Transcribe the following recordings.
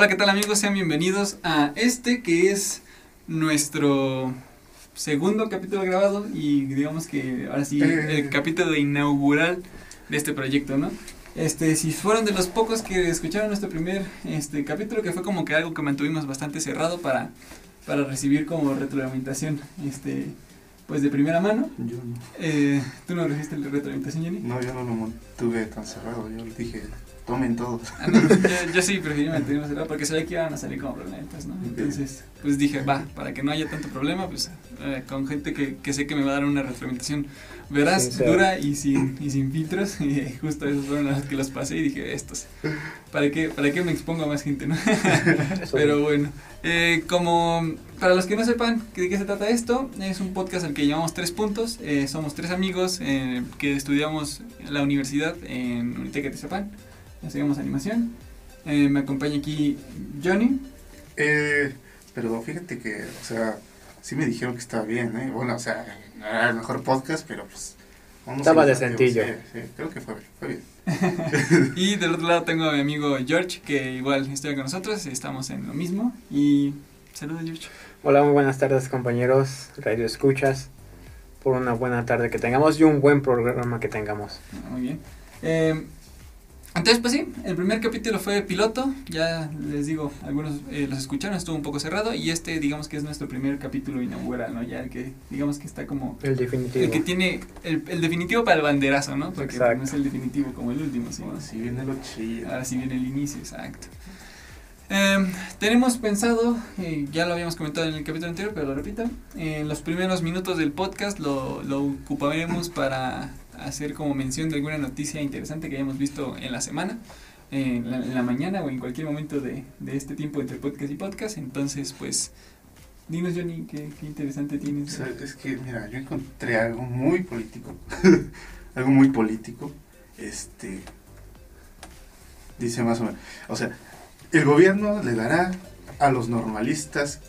Hola, ¿qué tal amigos? Sean bienvenidos a este que es nuestro segundo capítulo grabado y digamos que ahora sí Eh. el capítulo inaugural de este proyecto, ¿no? Este, si fueron de los pocos que escucharon nuestro primer este capítulo que fue como que algo que mantuvimos bastante cerrado para para recibir como retroalimentación este pues de primera mano. Yo no. Eh, ¿Tú no recibiste la retroalimentación, Jenny? No, yo no lo mantuve tan cerrado. Yo les dije, tomen todos. Ah, no, yo, yo sí preferí mantenerlo cerrado porque sabía que iban a salir como problemas, ¿no? Entonces, pues dije, va, para que no haya tanto problema, pues eh, con gente que, que sé que me va a dar una retroalimentación veraz, dura y sin, y sin filtros. Y justo esos fueron los que los pasé y dije, estos, ¿para qué, para qué me expongo a más gente, no? Pero bueno, eh, como para los que no sepan de qué se trata esto, es un podcast al que llamamos Tres Puntos. Eh, somos tres amigos eh, que estudiamos en la universidad en Unitec de Estudiamos animación. Eh, me acompaña aquí Johnny. Eh, pero fíjate que, o sea, sí me dijeron que estaba bien, ¿eh? Bueno, o sea, no era el mejor podcast, pero pues... vamos Estaba decentillo. motivos. Sí, sí, creo que fue, fue bien. Y del otro lado tengo a mi amigo George, que igual estudia con nosotros. Estamos en lo mismo. Y saludos, George. Hola, muy buenas tardes compañeros, radio escuchas, por una buena tarde que tengamos y un buen programa que tengamos. Ah, Muy bien. Eh, entonces, pues sí, el primer capítulo fue piloto. Ya les digo, algunos eh, los escucharon, estuvo un poco cerrado. Y este, digamos que es nuestro primer capítulo inaugural, ¿no? Ya el que, digamos que está como. El definitivo. El que tiene el, el definitivo para el banderazo, ¿no? Porque Exacto. no es el definitivo como el último, ¿sí? Ahora sí viene lo chido. Ahora sí viene el inicio, exacto. Eh, tenemos pensado, eh, ya lo habíamos comentado en el capítulo anterior, pero lo repito, en los primeros minutos del podcast lo, lo ocuparemos para hacer como mención de alguna noticia interesante que hayamos visto en la semana, en la, en la mañana o en cualquier momento de, de este tiempo entre podcast y podcast. Entonces, pues, dinos Johnny, qué, qué interesante O tienes. sea, es que, mira, yo encontré algo muy político. algo muy político. Este. Dice más o menos. O sea, el gobierno le dará a los normalistas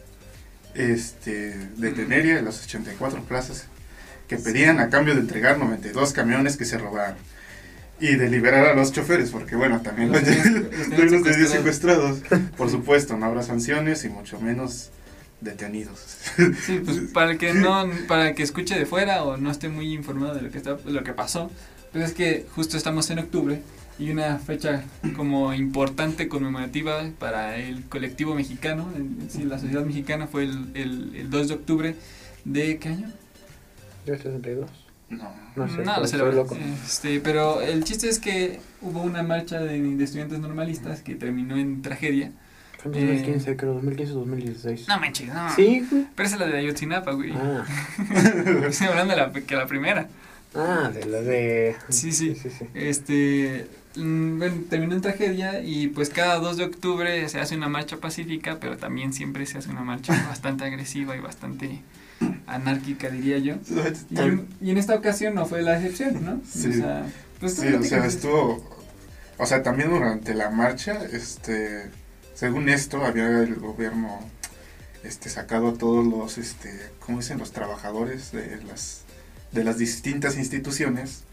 este, de Teneria las 84 plazas que pedían a cambio de entregar 92 camiones que se robaron. Y de liberar a los choferes, porque bueno, también Los los, tenían- los secuestrados. secuestrados. Por supuesto, no habrá sanciones y mucho menos detenidos. Sí, pues para el que no, para el que escuche de fuera o no esté muy informado de lo que está, lo que pasó, pues es que justo estamos en octubre y una fecha como importante conmemorativa para el colectivo mexicano, en, en sí, la sociedad mexicana fue el, el, el 2 de octubre de qué año? ¿Yo 62? No. No sé, no, lo loco. Este, pero el chiste es que hubo una marcha de, de estudiantes normalistas que terminó en tragedia. Fue en 2015, creo, 2015 2016. No manches, no. Sí, güey. Pero esa es la de Ayotzinapa, güey. Ah, Estoy hablando de la, que la primera. ah, de la de... Sí, sí. sí, sí. Este, mm, bueno, terminó en tragedia y pues cada 2 de octubre se hace una marcha pacífica, pero también siempre se hace una marcha bastante agresiva y bastante anárquica, diría yo. Y, en- y en esta ocasión no fue la excepción, ¿no? Sí. O sea, pues, Sí, o sea, estuvo. O sea, también durante la marcha, este. Según esto, había el gobierno este, sacado a todos los, este, ¿cómo dicen? Los trabajadores de las, de las distintas instituciones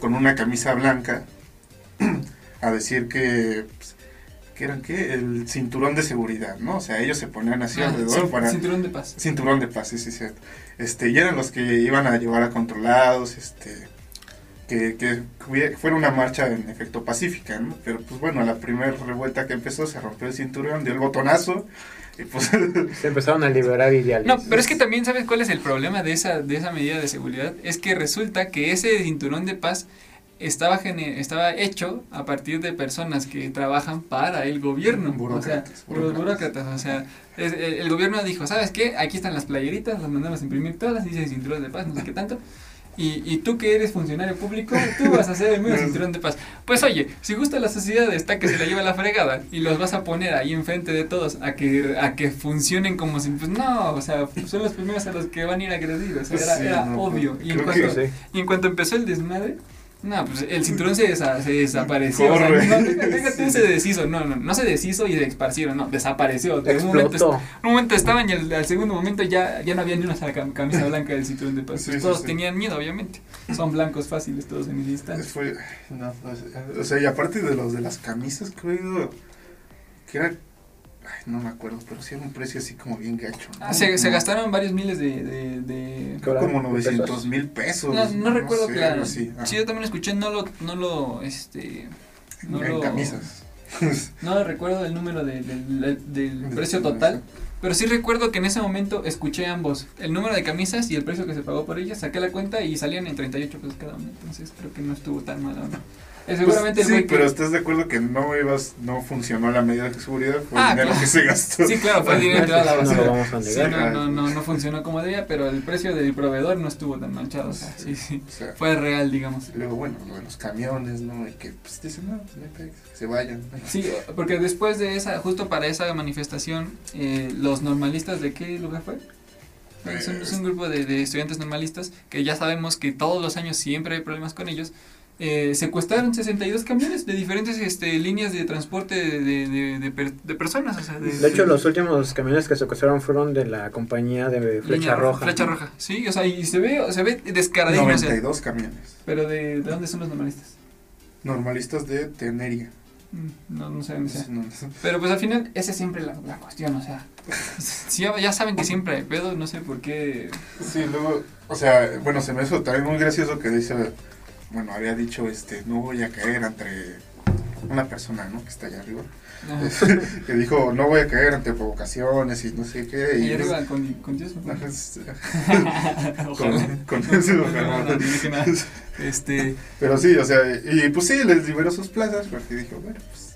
con una camisa blanca a decir que, pues, que eran, ¿qué? El cinturón de seguridad, ¿no? O sea, ellos se ponían así Ah, alrededor sí, para... Cinturón de paz. Cinturón de paz, sí, sí, cierto. Este, y eran los que iban a llevar a controlados, este, que, que fuera una marcha en efecto pacífica, ¿no? Pero pues bueno, la primera revuelta que empezó se rompió el cinturón, dio el botonazo, y pues Se empezaron a liberar ideales. No, pero es que también sabes cuál es el problema de esa, de esa medida de seguridad. Es que resulta que ese cinturón de paz estaba, estaba hecho a partir de personas que trabajan para el gobierno. o sea, Burócratas, burócratas. burócratas. O sea, es- el, el gobierno dijo, ¿sabes qué? Aquí están las playeritas, las mandamos a imprimir todas, dice cinturón de paz, no sé qué tanto. Y, y tú que eres funcionario público, tú vas a hacer el mismo cinturón de paz. Pues oye, si gusta la sociedad está que se la lleva la fregada y los vas a poner ahí enfrente de todos a que, a que funcionen como si, pues no, o sea, son los primeros a los que van a ir a agredir, o sea, era, Sí, era no, obvio. Y en, cuanto, Sí. y en cuanto empezó el desmadre, no, pues el cinturón se, desa- se desapareció. O sea, no, déjate, se deshizo, no, no, no se deshizo y se esparcieron, no, desapareció. De un momento, un momento estaban y al, al segundo momento ya, ya no había ni una camisa blanca del cinturón de paz. Sí, Pues sí, todos sí. tenían miedo, obviamente. Son blancos fáciles todos en ese instante. fue, no, no, o sea, y aparte de los de las camisas, creo que era Ay, no me acuerdo, pero sí era un precio así como bien gacho. ¿no? Ah, se, gastaron varios miles de... de, de- Como ¿De 900 pesos? mil pesos. No, no recuerdo sé, claro. Sí, yo también lo escuché, no lo... No lo este, no en lo- camisas. No recuerdo el número de- del- del- del Del precio precio. total, pero sí recuerdo que en ese momento escuché ambos, el número de camisas y el precio que se pagó por ellas, saqué la cuenta y salían en 38 pesos cada uno, entonces creo que no estuvo tan mal, ¿no? Eh, seguramente Pues, el sí, que- pero estás de acuerdo que no ibas, no funcionó la medida de seguridad, fue Ah, el dinero claro. que se gastó. Sí, claro, fue el dinero entrado a la No lo basura. vamos a Sí, negar. no, no, no, no funcionó como debía, pero el precio del proveedor no estuvo tan manchado, o sea, sí, sí, O sea, fue real, digamos. luego, bueno, lo de los camiones, ¿no? Y que pues dicen, no, pues que se vayan. Sí, porque después de esa, justo para esa manifestación, eh, los normalistas de qué lugar fue? Es un, es un grupo de, de estudiantes normalistas que ya sabemos que todos los años siempre hay problemas con ellos. Eh, secuestraron 62 camiones de diferentes este, líneas de transporte de, de, de- de per- de personas. O sea, de, De hecho, los últimos camiones que secuestraron fueron de la compañía de Flecha línea Roja. Flecha Roja, sí, o sea, y se ve, se ve descaradísimo. o sea, 92 camiones. pero de, ¿de dónde son los normalistas? Normalistas de Teneria. Mm, No, no sé dónde sea. No, Pero pues al final, esa es siempre la, la cuestión, o sea, si ya, ya saben que siempre hay pedo, no sé por qué. Sí, luego, o sea, bueno, se me hizo también muy gracioso que dice, bueno, había dicho, este, no voy a caer entre una persona, ¿no? Que está allá arriba. Que dijo, no voy a caer ante provocaciones y no sé qué. Y Y arriba con, con Dios, es- Ojalá. con, con eso, No, ojalá. no, no, no dije nada. Este, Pero sí, o sea, y pues sí, les liberó sus plazas porque dijo, bueno, pues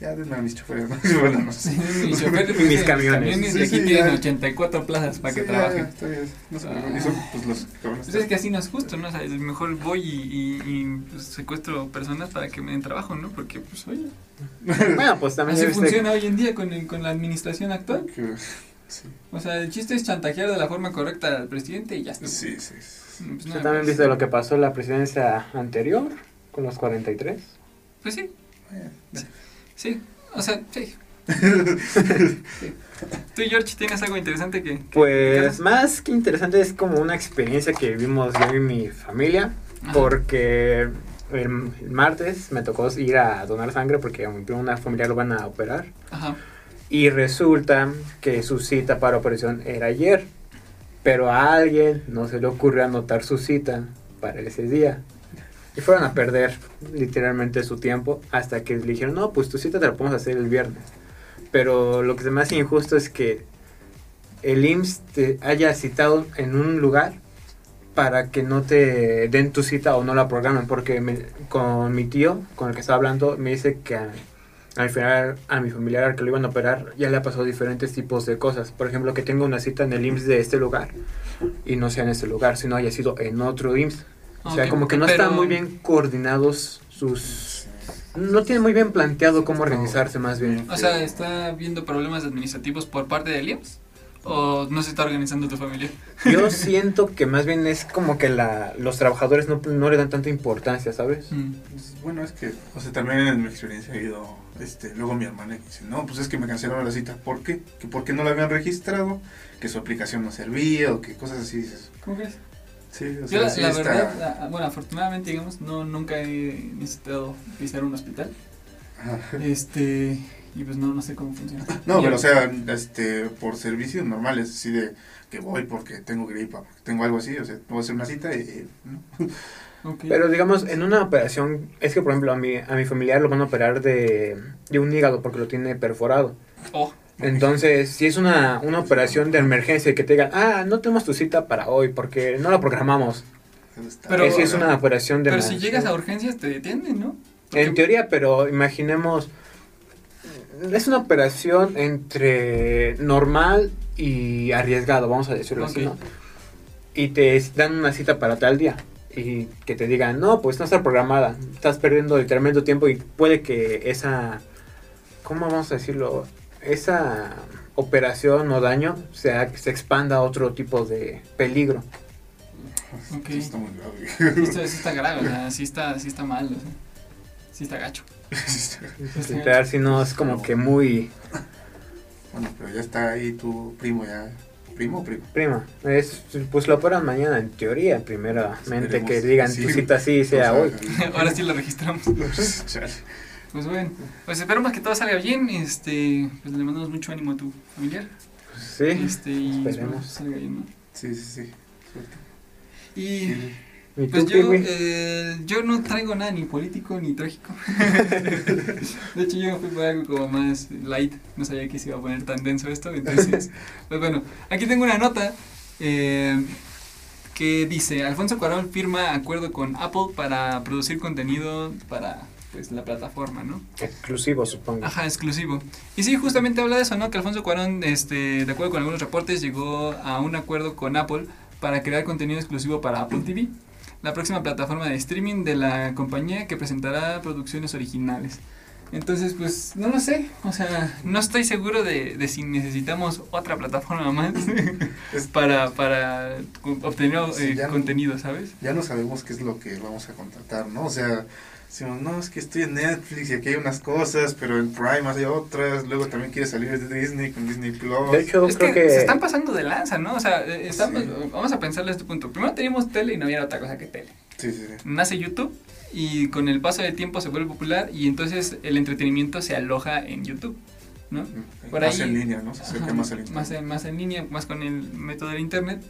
ya denme a mis choferes, ¿no? Y bueno, no sé. sí, mi chofer Y mis camiones. y Sí, aquí sí, tienen ya. 84 plazas para que ya, trabajen. está bien, no sé, Ah. y son pues los cabrones. Pues es que así no es justo, ¿no? O sea, es mejor voy y, y, y, pues, secuestro personas para que me den trabajo, ¿no? Porque, pues, oye, Bueno, pues también así ya funciona hoy en día con, el- con la administración actual. Que- sí, O sea, el chiste es chantajear de la forma correcta al presidente y ya está. sí, sí. sí. Pues, ¿Tú nada, también pues, viste lo que pasó en la presidencia anterior con los 43? Pues sí, Bueno, sí. O sea, sí. Sí. Tú, George, ¿tienes algo interesante que...? que Pues más que interesante es como una experiencia que vivimos yo y mi familia, Ajá. porque el, el martes me tocó ir a donar sangre porque a una familiar lo van a operar Ajá. y resulta que su cita para operación era ayer, pero a alguien no se le ocurrió anotar su cita para ese día. Y fueron a perder literalmente su tiempo hasta que le dijeron, no, pues tu cita te la podemos hacer el viernes. Pero lo que se me hace injusto es que el IMSS te haya citado en un lugar para que no te den tu cita o no la programen. Porque me- con mi tío, con el que estaba hablando, me dice que a, a mi familiar, a mi familiar al que lo iban a operar ya le ha pasado diferentes tipos de cosas. Por ejemplo, que tenga una cita en el IMSS de este lugar y no sea en este lugar, sino haya sido en otro IMSS. O sea, como que no pero- están muy bien coordinados sus... No tienen muy bien planteado cómo organizarse más bien. O sea, ¿está viendo problemas administrativos por parte del IMSS? ¿O no se está organizando tu familia? Yo siento que más bien es como que la, los trabajadores no, no le dan tanta importancia, ¿sabes? Mm. Bueno, es que, o sea, también en mi experiencia he ido, este, luego mi hermana que dice, no, pues es que me cancelaron la cita, ¿por qué? Que porque no la habían registrado, que su aplicación no servía o que cosas así, dices, ¿Cómo crees? Sí, o Yo sea, la, sí la está- verdad, la- bueno, afortunadamente, digamos, no nunca he necesitado pisar un hospital. Este, y pues no, no sé cómo funciona. No, Y- pero o sea, este, por servicios normales, así de que voy porque tengo gripa, porque tengo algo así, o sea, puedo hacer una cita y, ¿no? ok. Pero digamos, en una operación, es que por ejemplo a mi, a mi familiar lo van a operar de, de un hígado porque lo tiene perforado. Oh, Entonces, si es una, una operación de emergencia y que te digan, ah, no tenemos tu cita para hoy porque no la programamos. Pero- es, es una operación de pero si llegas a urgencias te detienen, ¿no? Porque- En teoría, pero imaginemos, es una operación entre normal y arriesgado, vamos a decirlo así. ¿no? Y te dan una cita para tal día y que te digan, no, pues no está programada, estás perdiendo literalmente tu tiempo y puede que esa, ¿cómo vamos a decirlo? Esa operación o daño se, se expanda a otro tipo de peligro. Ok. Sí, está muy grave. Sí está, sí está grave, o sea, sí está, sí está mal, o sea, sí está gacho. Literal, si no es como que muy bueno, pero ya está ahí tu primo ya, primo o primo. prima. Es, pues lo operan mañana en teoría, primeramente Esperemos. que digan Sí. tu cita sí sea O hoy. sea, Ahora sí lo registramos. Pues bueno, pues esperamos que todo salga bien, este, pues le mandamos mucho ánimo a tu familiar, Sí, este, y esperemos. que salga bien, ¿no? Sí, sí, sí. Suerte. Y Sí. ¿Y tú, pues yo, eh, yo no traigo nada ni político ni trágico. de hecho yo me fui por algo como más light, no sabía que se iba a poner tan denso esto, entonces, pues bueno, aquí tengo una nota eh, que dice, Alfonso Cuarón firma acuerdo con Apple para producir contenido para pues la plataforma, ¿no? Exclusivo, supongo. Ajá, exclusivo. Y sí, justamente habla de eso, ¿no? Que Alfonso Cuarón, este, de acuerdo con algunos reportes, llegó a un acuerdo con Apple para crear contenido exclusivo para Apple TV, la próxima plataforma de streaming de la compañía que presentará producciones originales. Entonces, pues, no lo sé, o sea, no estoy seguro de, de si necesitamos otra plataforma más para, para obtener Sí, eh, contenido, ¿sabes? Ya no sabemos qué es lo que vamos a contratar, ¿no? O sea, decimos, no, es que estoy en Netflix y aquí hay unas cosas, pero en Prime hay otras. Luego también quiere salir de Disney con Disney Plus. De hecho, Es que, creo que... se están pasando de lanza, ¿no? O sea, eh, estamos, Sí. vamos a pensarle a este punto. Primero teníamos tele y no había otra cosa que tele. Sí, sí, sí. nace YouTube y con el paso del tiempo se vuelve popular y entonces el entretenimiento se aloja en YouTube, ¿no? Por más ahí- en línea, ¿no? Se acerca Ajá, más al internet. más, en, más en línea, más con el método del internet.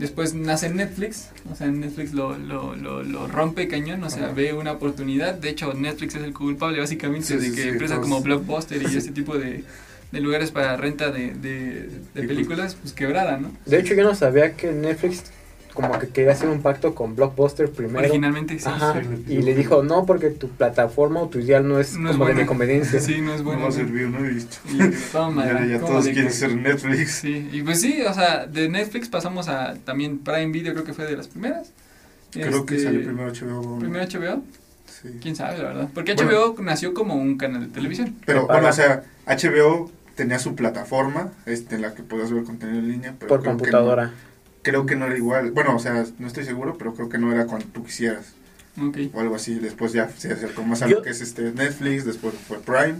Después nace Netflix, o sea, Netflix lo, lo, lo, lo rompe cañón, o sea, Ajá. ve una oportunidad. De hecho, Netflix es el culpable básicamente Sí, de sí, que sí, empresas todos- como Blockbuster y ese tipo de, de lugares para renta de, de, de pues- películas, pues quebrada, ¿no? De hecho, yo no sabía que Netflix como que quería hacer un pacto con Blockbuster primero. Originalmente sí. Ajá. Sí, Y le que- dijo, no, porque tu plataforma o tu ideal no es No es como de buena. mi conveniencia. Sí, no es bueno. no ¿no? sirvió, ¿no? Y listo. Y toma, ya ya ¿cómo todos de quieren que- ser Netflix. Sí, y pues sí, o sea, de Netflix pasamos a también Prime Video, creo que fue de las primeras. Creo que Este, salió primero HBO. Primero HBO, Sí. quién sabe, la verdad. Porque Bueno. HBO nació como un canal de televisión. Pero bueno, o sea, HBO tenía su plataforma este, en la que podías ver contenido en línea. Pero Por que computadora. no- creo que no era igual. Bueno, o sea, no estoy seguro, pero creo que no era cuando tú quisieras. Ok. O algo así. Después ya se acercó más a Yo- lo que es este Netflix, después fue Prime.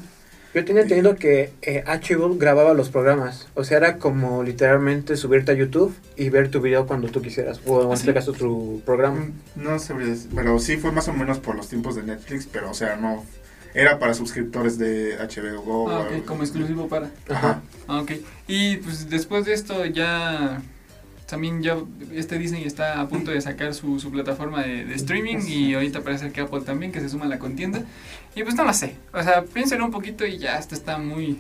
Yo tenía entendido que eh, HBO grababa los programas. O sea, era como literalmente subirte a YouTube y ver tu video cuando tú quisieras. O en ¿Ah, este caso tu programa. Mm, No sabría pero sí fue más o menos por los tiempos de Netflix, pero o sea, no. Era para suscriptores de HBO Go. o Ah, algo ok, como exclusivo para. Ajá. Ah, ok. Y pues después de esto ya también ya este Disney está a punto de sacar su, su plataforma de, de streaming y ahorita parece que Apple también que se suma a la contienda. Y pues no lo sé. O sea, piénselo un poquito y ya esto está muy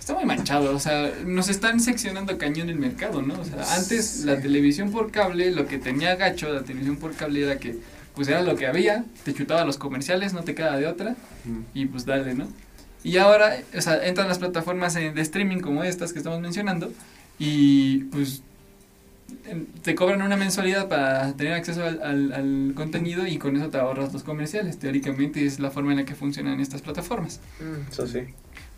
está muy manchado, o sea, nos están seccionando cañón el mercado, ¿no? O sea, antes Sí. la televisión por cable, lo que tenía gacho la televisión por cable era que pues era lo que había, te chutaba los comerciales, no te queda de otra y pues dale, ¿no? Y ahora, o sea, entran las plataformas de streaming como estas que estamos mencionando y pues te cobran una mensualidad para tener acceso al, al- al contenido y con eso te ahorras los comerciales. Teóricamente es la forma en la que funcionan estas plataformas. Mm, Eso sí.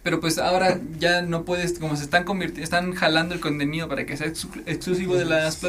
Pero pues ahora ya no puedes, como se están convirtiendo, están jalando el contenido para que sea exclu- exclusivo de las Sí, sí.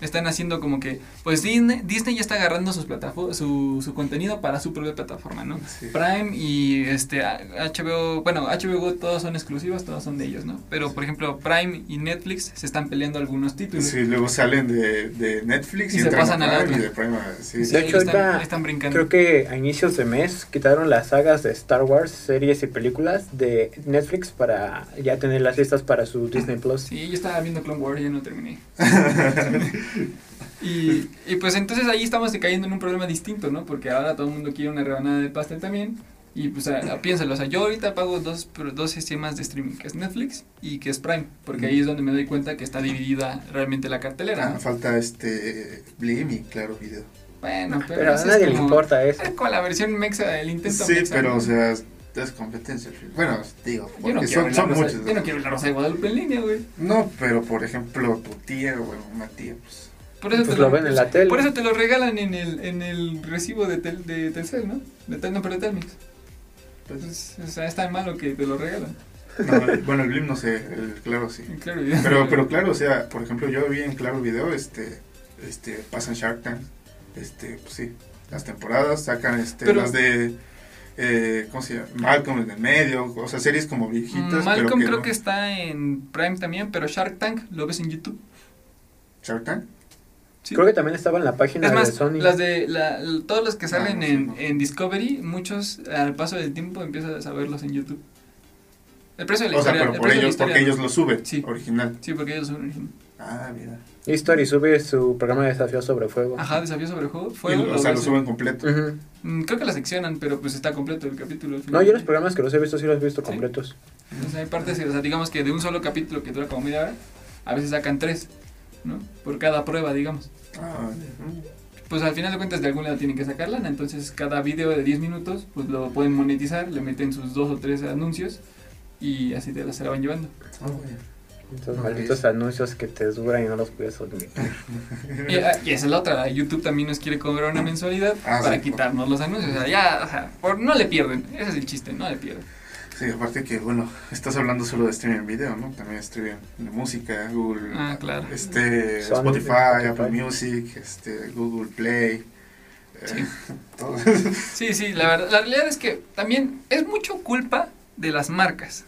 Están haciendo como que, pues Disney, Disney ya está agarrando sus su, su contenido para su propia plataforma, ¿no? Sí. Prime y este HBO, bueno, HBO Go todos son exclusivos, todos son de ellos, ¿no? Pero por ejemplo, Prime y Netflix se están peleando algunos títulos. Sí, luego salen de, de Netflix Y y, se pasan a la Prime otra. y de Prime a- sí, Sí, De ahí hecho, están, ahorita ahí están brincando. Creo que a inicios de mes quitaron las sagas de Star Wars, series y películas de Netflix para ya tener las listas para su Disney Plus. Sí, yo estaba viendo Clone Wars y ya no terminé. y, y pues entonces ahí estamos cayendo en un problema distinto, ¿no? Porque ahora todo el mundo quiere una rebanada de pastel también. Y pues a- a- piénsalo, o sea, yo ahorita pago dos, dos sistemas de streaming, que es Netflix y que es Prime, porque ahí es donde me doy cuenta que está dividida realmente la cartelera. Ah, ¿no? falta este Blim y claro video. Bueno, pero, Pero a nadie le importa eso. Es como la versión mexa, el intento Sí, mexa, pero ¿no? o sea, es, competencia. Bueno, digo, yo no, porque quiero son, son Rosa- muchos. yo no quiero ver la Rosa de Guadalupe en línea, güey. No, pero por ejemplo, tu tía o una tía, pues. Por eso Pues te lo ven en la tele. Por eso te lo regalan en el, en el recibo de, tel, de Telcel, ¿no? De tel, no, pero de Telmex. Pues, o sea, es tan malo que te lo regalan. No, bueno, el Blim no sé, el claro sí. Claro, Pero, pero claro, o sea, por ejemplo, yo vi en Claro Video, este, este, pasan Shark Tank, este, pues sí, las temporadas, sacan, este, Pero- las de, eh, ¿cómo se llama? Malcolm en el medio, o sea, series como viejitas, Mm, Malcolm pero que creo no. que está en Prime también, pero Shark Tank lo ves en YouTube. Shark Tank, Sí. Creo que también estaba en la página Es más, de Sony. las de la, todos los que salen no sé, en, no. en Discovery, muchos al paso del tiempo empiezas a verlos en YouTube. El precio de la O sea, historia. pero el por ellos, porque ellos lo suben, Sí. original. Sí, porque ellos son original. Ah, mira. History sube su programa de desafío sobre fuego. Ajá, desafío sobre juego. Y, Fuego, o sea, lo suben completo. Mm, Creo que la seccionan, pero pues está completo el capítulo. al final. No, yo los programas que los he visto sí los he visto ¿Sí? completos. Entonces hay partes, o sea, digamos que de un solo capítulo que dura como media hora, a veces sacan tres, ¿no? Por cada prueba, digamos. Ah. Pues al final de cuentas de algún lado tienen que sacar lana, entonces cada video de 10 minutos pues lo pueden monetizar, le meten sus dos o tres anuncios y así te la se la van llevando. Ah, bueno. Esos malditos anuncios que te duran y no los puedes omitir. Y, ah, y esa es la otra, YouTube también nos quiere cobrar una mensualidad Ah, para sí. quitarnos los anuncios, o sea, ya, o sea, por- no le pierden, ese es el chiste, no le pierden. Sí, aparte que, bueno, estás hablando solo de streaming en video, ¿no? También streaming de música, Google, Ah, claro. este, Spotify, Spotify. Apple Music, este, Google Play. eh, Sí. todo. Sí, sí, la verdad, la realidad es que también es mucho culpa de las marcas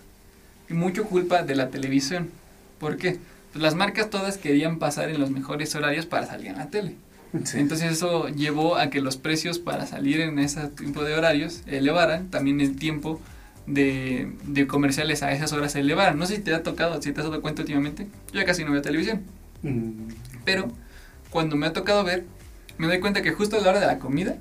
y mucho culpa de la televisión. ¿Por qué? Pues las marcas todas querían pasar en los mejores horarios para salir en la tele. Sí. Entonces eso llevó a que los precios para salir en ese tipo de horarios elevaran, también el tiempo de, de comerciales a esas horas se elevaran. No sé si te ha tocado, si te has dado cuenta últimamente, yo ya casi no veo televisión, Mm, pero cuando me ha tocado ver, me doy cuenta que justo a la hora de la comida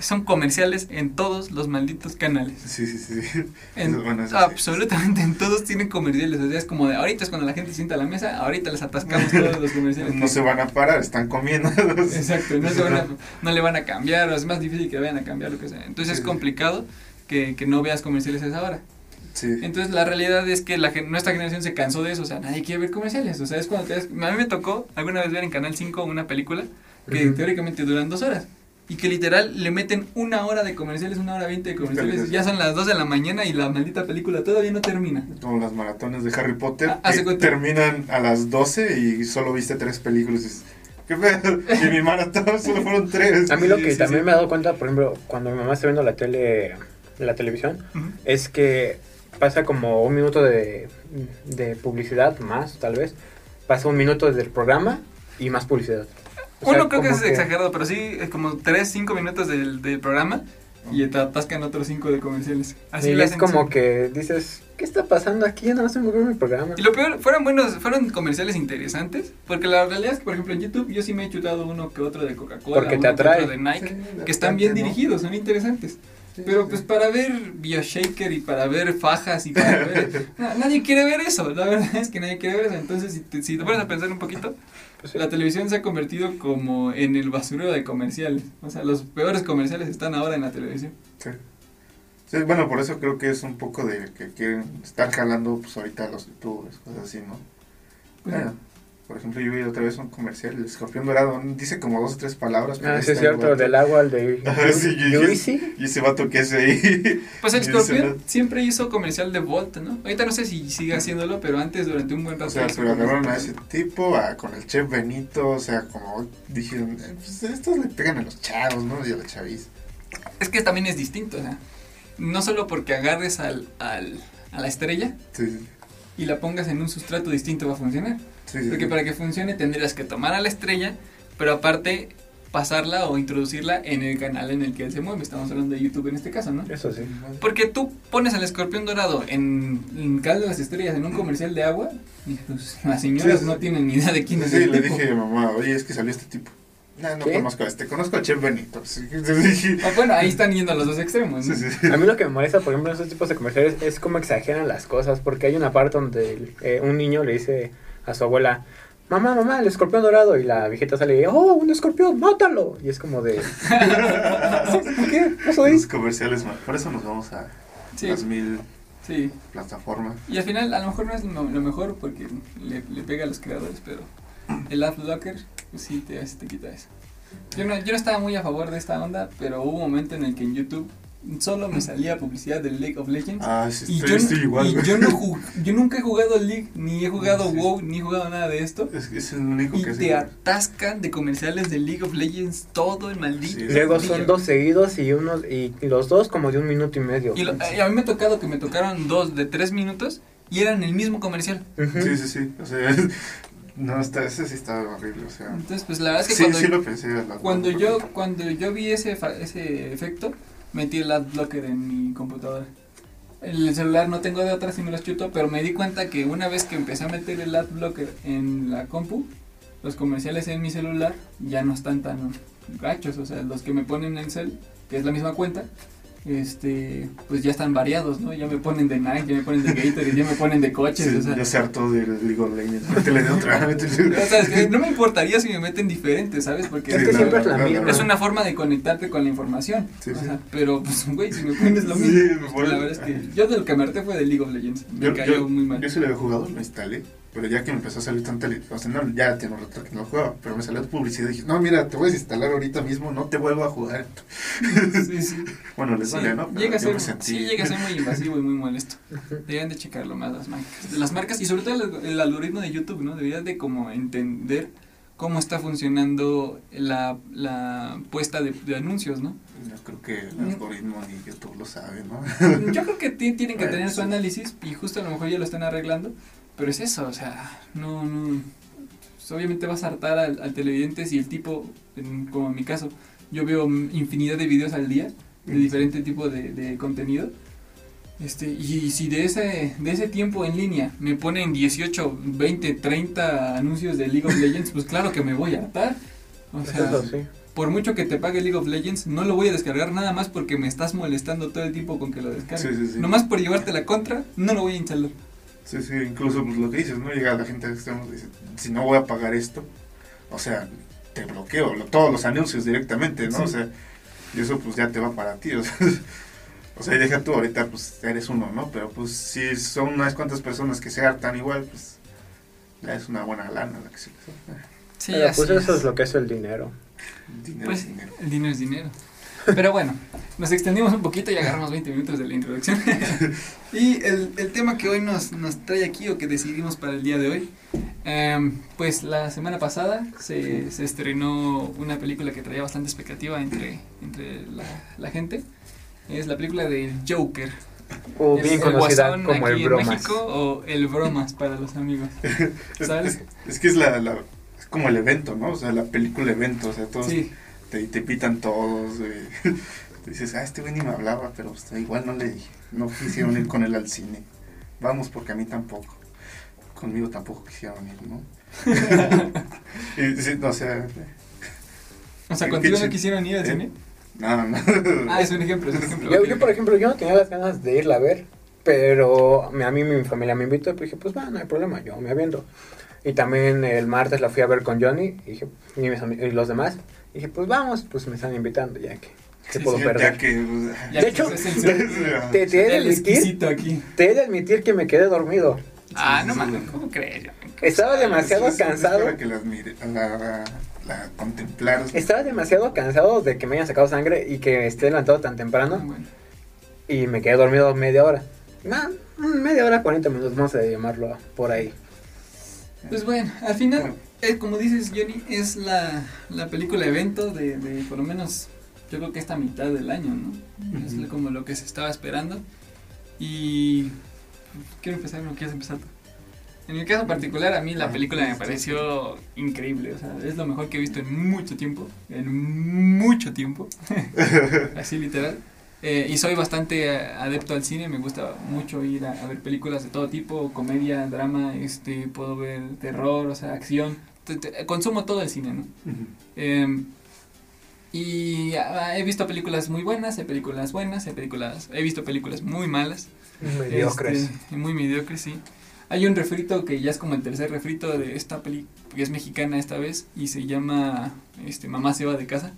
son comerciales en todos los malditos canales. Sí, sí, sí. En- Eso- bueno, eso sí. absolutamente en todos tienen comerciales. O sea, es como de ahorita es cuando la gente sienta a la mesa, ahorita les atascamos todos los comerciales. No se van a parar, están comiendo. Exacto, no, se van a- no le van a cambiar, o es más difícil que vayan a cambiar lo que sea. Entonces Sí. es complicado que, que no veas comerciales a esa hora. Sí. Entonces la realidad es que la, nuestra generación se cansó de eso, o sea, nadie quiere ver comerciales. O sea, es cuando te das- A mí me tocó alguna vez ver en Canal 5 una película que Ujú. teóricamente duran dos horas. Y que literal le meten una hora de comerciales, una hora veinte de comerciales. Ya son las dos de la mañana y la maldita película todavía no termina. Como las maratones de Harry Potter, Ah, que cuenta. terminan a las 12 y solo viste tres películas. y dices, ¿Qué pedo? Y mi maratón solo fueron tres. A mí lo que sí, también sí. me he dado cuenta, por ejemplo, cuando mi mamá está viendo la tele, la televisión, es que pasa como un minuto de, de publicidad, más tal vez, pasa un minuto desde el programa y más publicidad. O sea, Uno creo que es exagerado, pero sí, es como 3, 5 minutos del, del programa y te atascan otros 5 de comerciales. Así y es como siempre. que dices, ¿qué está pasando aquí? Ya no más que ver mi programa. Y lo peor, fueron buenos, fueron comerciales interesantes, porque la realidad es que, por ejemplo, en YouTube yo sí me he chutado uno que otro de Coca-Cola, te uno que atrae. otro de Nike, Sí, que están bien ¿no? dirigidos, son interesantes. Sí, Pero sí, pues para ver Bioshaker y para ver fajas y para ver... na- nadie quiere ver eso, la verdad es que nadie quiere ver eso. Entonces, si te, si te pones a pensar un poquito. La televisión se ha convertido como en el basurero de comerciales. O sea, los peores comerciales están ahora en la televisión. Sí. Sí, bueno, por eso creo que es un poco de que quieren estar jalando pues ahorita los youtubers, cosas así, ¿no? Pues, Bueno, por ejemplo, yo vi otra vez un comercial, el escorpión dorado, dice como dos o tres palabras. pero Ah, sí, es cierto, del agua al de sí, y- y- ese vato que hace ahí. Pues el ¿no? siempre hizo comercial de Volt, ¿no? Ahorita no sé si sigue haciéndolo, pero antes durante un buen rato. O sea, pero agarraron a ese tipo, a- con el chef Benito, o sea, como dijeron, eh, pues estos le pegan a los chavos, ¿no? Y a la chaviz. Es que también es distinto, o sea, no solo porque agarres al, al, a la estrella Sí, sí, y la pongas en un sustrato distinto va a funcionar. Sí, sí, Porque sí. para que funcione tendrías que tomar a la estrella, pero aparte pasarla o introducirla en el canal en el que él se mueve. Estamos hablando de YouTube en este caso, ¿no? Eso sí. Porque tú pones al escorpión dorado en, en Cal de las Estrellas, en un comercial de agua, y pues, las señoras Sí, sí. no tienen ni idea de quién es Sí, el le tipo. dije a mi mamá, oye, es que salió este tipo. No, no ¿Qué? conozco a este, conozco a Chef Benito. Ah, bueno, ahí están yendo a los dos extremos, ¿no? Sí, sí. A mí lo que me molesta, por ejemplo, en esos tipos de comerciales es cómo exageran las cosas, porque hay una parte donde eh, un niño le dice a su abuela, mamá, mamá, el escorpión dorado, y la viejita sale y, oh, un escorpión, mátalo. Y es como de, ¿qué? ¿No soy? Los comerciales, por eso nos vamos a Sí, las mil sí. plataformas. Y al final, a lo mejor no es lo, mejor porque le, le pega a los creadores, pero el AdBlocker pues sí te, te quita eso. Yo no, yo no estaba muy a favor de esta onda, pero hubo un momento en el que en YouTube solo me salía publicidad del League of Legends. Ah, sí, y estoy, yo, estoy igual. y yo, no jug- yo nunca he jugado League, ni he jugado Sí. WoW, ni he jugado nada de esto. Es, es el único Y que te atascan de comerciales de League of Legends todo el maldito. Sí. Luego día. son dos seguidos y unos y los dos como de un minuto y medio. Y, lo- y a mí me ha tocado que me tocaron dos de tres minutos y eran el mismo comercial. Sí, sí, sí. O sea, No, está, ese sí estaba horrible, o sea. Entonces, pues la verdad es que Sí, cuando, sí lo pensé. la- cuando yo cuando yo vi ese fa- ese efecto, metí el adblocker en mi computadora. El celular no tengo de otra si me los chuto, pero me di cuenta que una vez que empecé a meter el adblocker en la compu, los comerciales en mi celular ya no están tan gachos, o sea, los que me ponen en cel, que es la misma cuenta, este, pues ya están variados, ¿no? Ya me ponen de Nike, ya me ponen de Gatorade, ya me ponen de coches, Sí, o sea, ya se hartó del League of Legends. Métele de otra. métele- o sea, es que no me importaría si me meten diferentes, ¿sabes? Porque Es Sí, que claro, siempre es la claro, misma. es una forma de conectarte con la información. Sí, o sí. sea, pero, pues, güey, si me pones lo Sí, mismo. pues, la verdad es que yo de lo que me harté fue de League of Legends. Me Yo, cayó yo, muy mal. yo sí lo había jugado, lo instalé. Pero ya que me empezó a salir tanta. li- O sea, no, ya tiene un rato que no lo jugaba. Pero me salió publicidad y dije, no, mira, te voy a instalar ahorita mismo, no te vuelvo a jugar. Sí, sí. Bueno, les Sí, vale, ¿no? Pero llega a ser, me sentí- sí, llega a ser muy invasivo y muy molesto. Deberían de checarlo más las marcas. Las marcas y sobre todo el, el algoritmo de YouTube, ¿no? Deberían de como entender cómo está funcionando la, la puesta de, de anuncios, ¿no? Yo creo que el algoritmo ni YouTube lo sabe, ¿no? Yo creo que ti- tienen que Bueno, tener su sí. análisis y justo a lo mejor ya lo están arreglando, pero es eso, o sea, no, no, pues, obviamente vas a hartar al, al televidente si el tipo, en- como en mi caso, yo veo infinidad de videos al día de diferente tipo de, de contenido, este, y si de ese, de ese tiempo en línea me ponen 18, 20, 30 anuncios de League of Legends, pues claro que me voy a hartar. O sea, Eso sí. por mucho que te pague League of Legends, no lo voy a descargar nada más porque me estás molestando todo el tiempo con que lo descargue. Sí, sí, sí. Nomás por llevarte la contra, no lo voy a instalar. Sí, sí, incluso pues, lo que dices, ¿no? Llega la gente extremos y dice, si no voy a pagar esto, o sea, te bloqueo lo- todos los anuncios directamente, ¿no? Sí. O sea, y eso pues ya te va para ti, o sea, o sea, deja tú, ahorita pues eres uno, ¿no? Pero pues si son unas cuantas personas que se hartan igual, pues ya es una buena lana la que se les da. Sí, Pero pues eso es. es lo que es el dinero. Dinero Pues, es dinero. el dinero es dinero. Pero bueno, nos extendimos un poquito y agarramos 20 minutos de la introducción. y el, el tema que hoy nos, nos trae aquí o que decidimos para el día de hoy, em, pues la semana pasada se, se estrenó una película que traía bastante expectativa entre, entre la, la gente. Es la película de Joker. O Es bien el conocida Guasón como el bromas. México o el bromas para los amigos. Es, ¿sabes? es- es que es la, la- es como el evento, ¿no? O sea, la película evento, o sea, todos Sí, te, te pitan todos, güey. Dices, ah, este güey ni me hablaba, pero pues, igual no le no quisieron ir con él al cine. Vamos, porque a mí tampoco. Conmigo tampoco quisieron ir, ¿no? y, sí, no, o sea, o sea, contigo no quisieron ir al Eh, cine. no, no. Ah, es un ejemplo, es un ejemplo. Yo, por ejemplo, yo no tenía las ganas de irla a ver, pero a mí mi familia me invitó y pues dije, pues va, no hay problema, yo me aviento. Y también el martes la fui a ver con Johnny y, dije, y, mis y los demás. Y dije, pues vamos, pues me están invitando, ya que se Sí, puedo sí, perder. Ya que, pues, Ya De que hecho, Te, te he de admitir, aquí. te he de admitir que me quedé dormido. Ah, Sí, no sí, mames. ¿cómo crees? Estaba demasiado cansado. para que la, admire- la, la, la contemplaras. Estaba demasiado cansado de que me hayan sacado sangre y que esté levantado tan temprano. Bueno, Y me quedé dormido media hora. Mm, media hora, 40 minutos, vamos a llamarlo por ahí. pues bueno, al final, Bueno. eh, como dices, Johnny, es la, la película evento de, de por lo menos, yo creo que esta mitad del año, ¿no? Es Ujú. como lo que se estaba esperando. Y quiero empezar, ¿no quieres empezar tú? En mi caso particular, a mí la película me pareció increíble, o sea, es lo mejor que he visto en mucho tiempo, en mucho tiempo, así literal. Eh, y soy bastante eh, adepto al cine, me gusta mucho ir a, a ver películas de todo tipo, comedia, drama, este, puedo ver terror, o sea, acción, Te- te- consumo todo el cine, ¿no? Eh, y ah, he visto películas muy buenas, hay películas buenas, hay películas, he visto películas muy malas. Mediocres. Este, muy mediocres, sí. Hay un refrito que ya es como el tercer refrito de esta peli, que es mexicana esta vez, y se llama este Mamá se va de casa.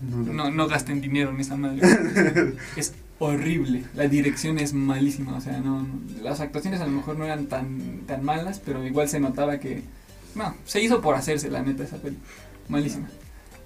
No, no gasten dinero en esa madre. es horrible. La dirección es malísima. O sea, no, no- las actuaciones a lo mejor no eran tan, tan malas, pero igual se notaba que. No, se hizo por hacerse, la neta, esa peli. Malísima.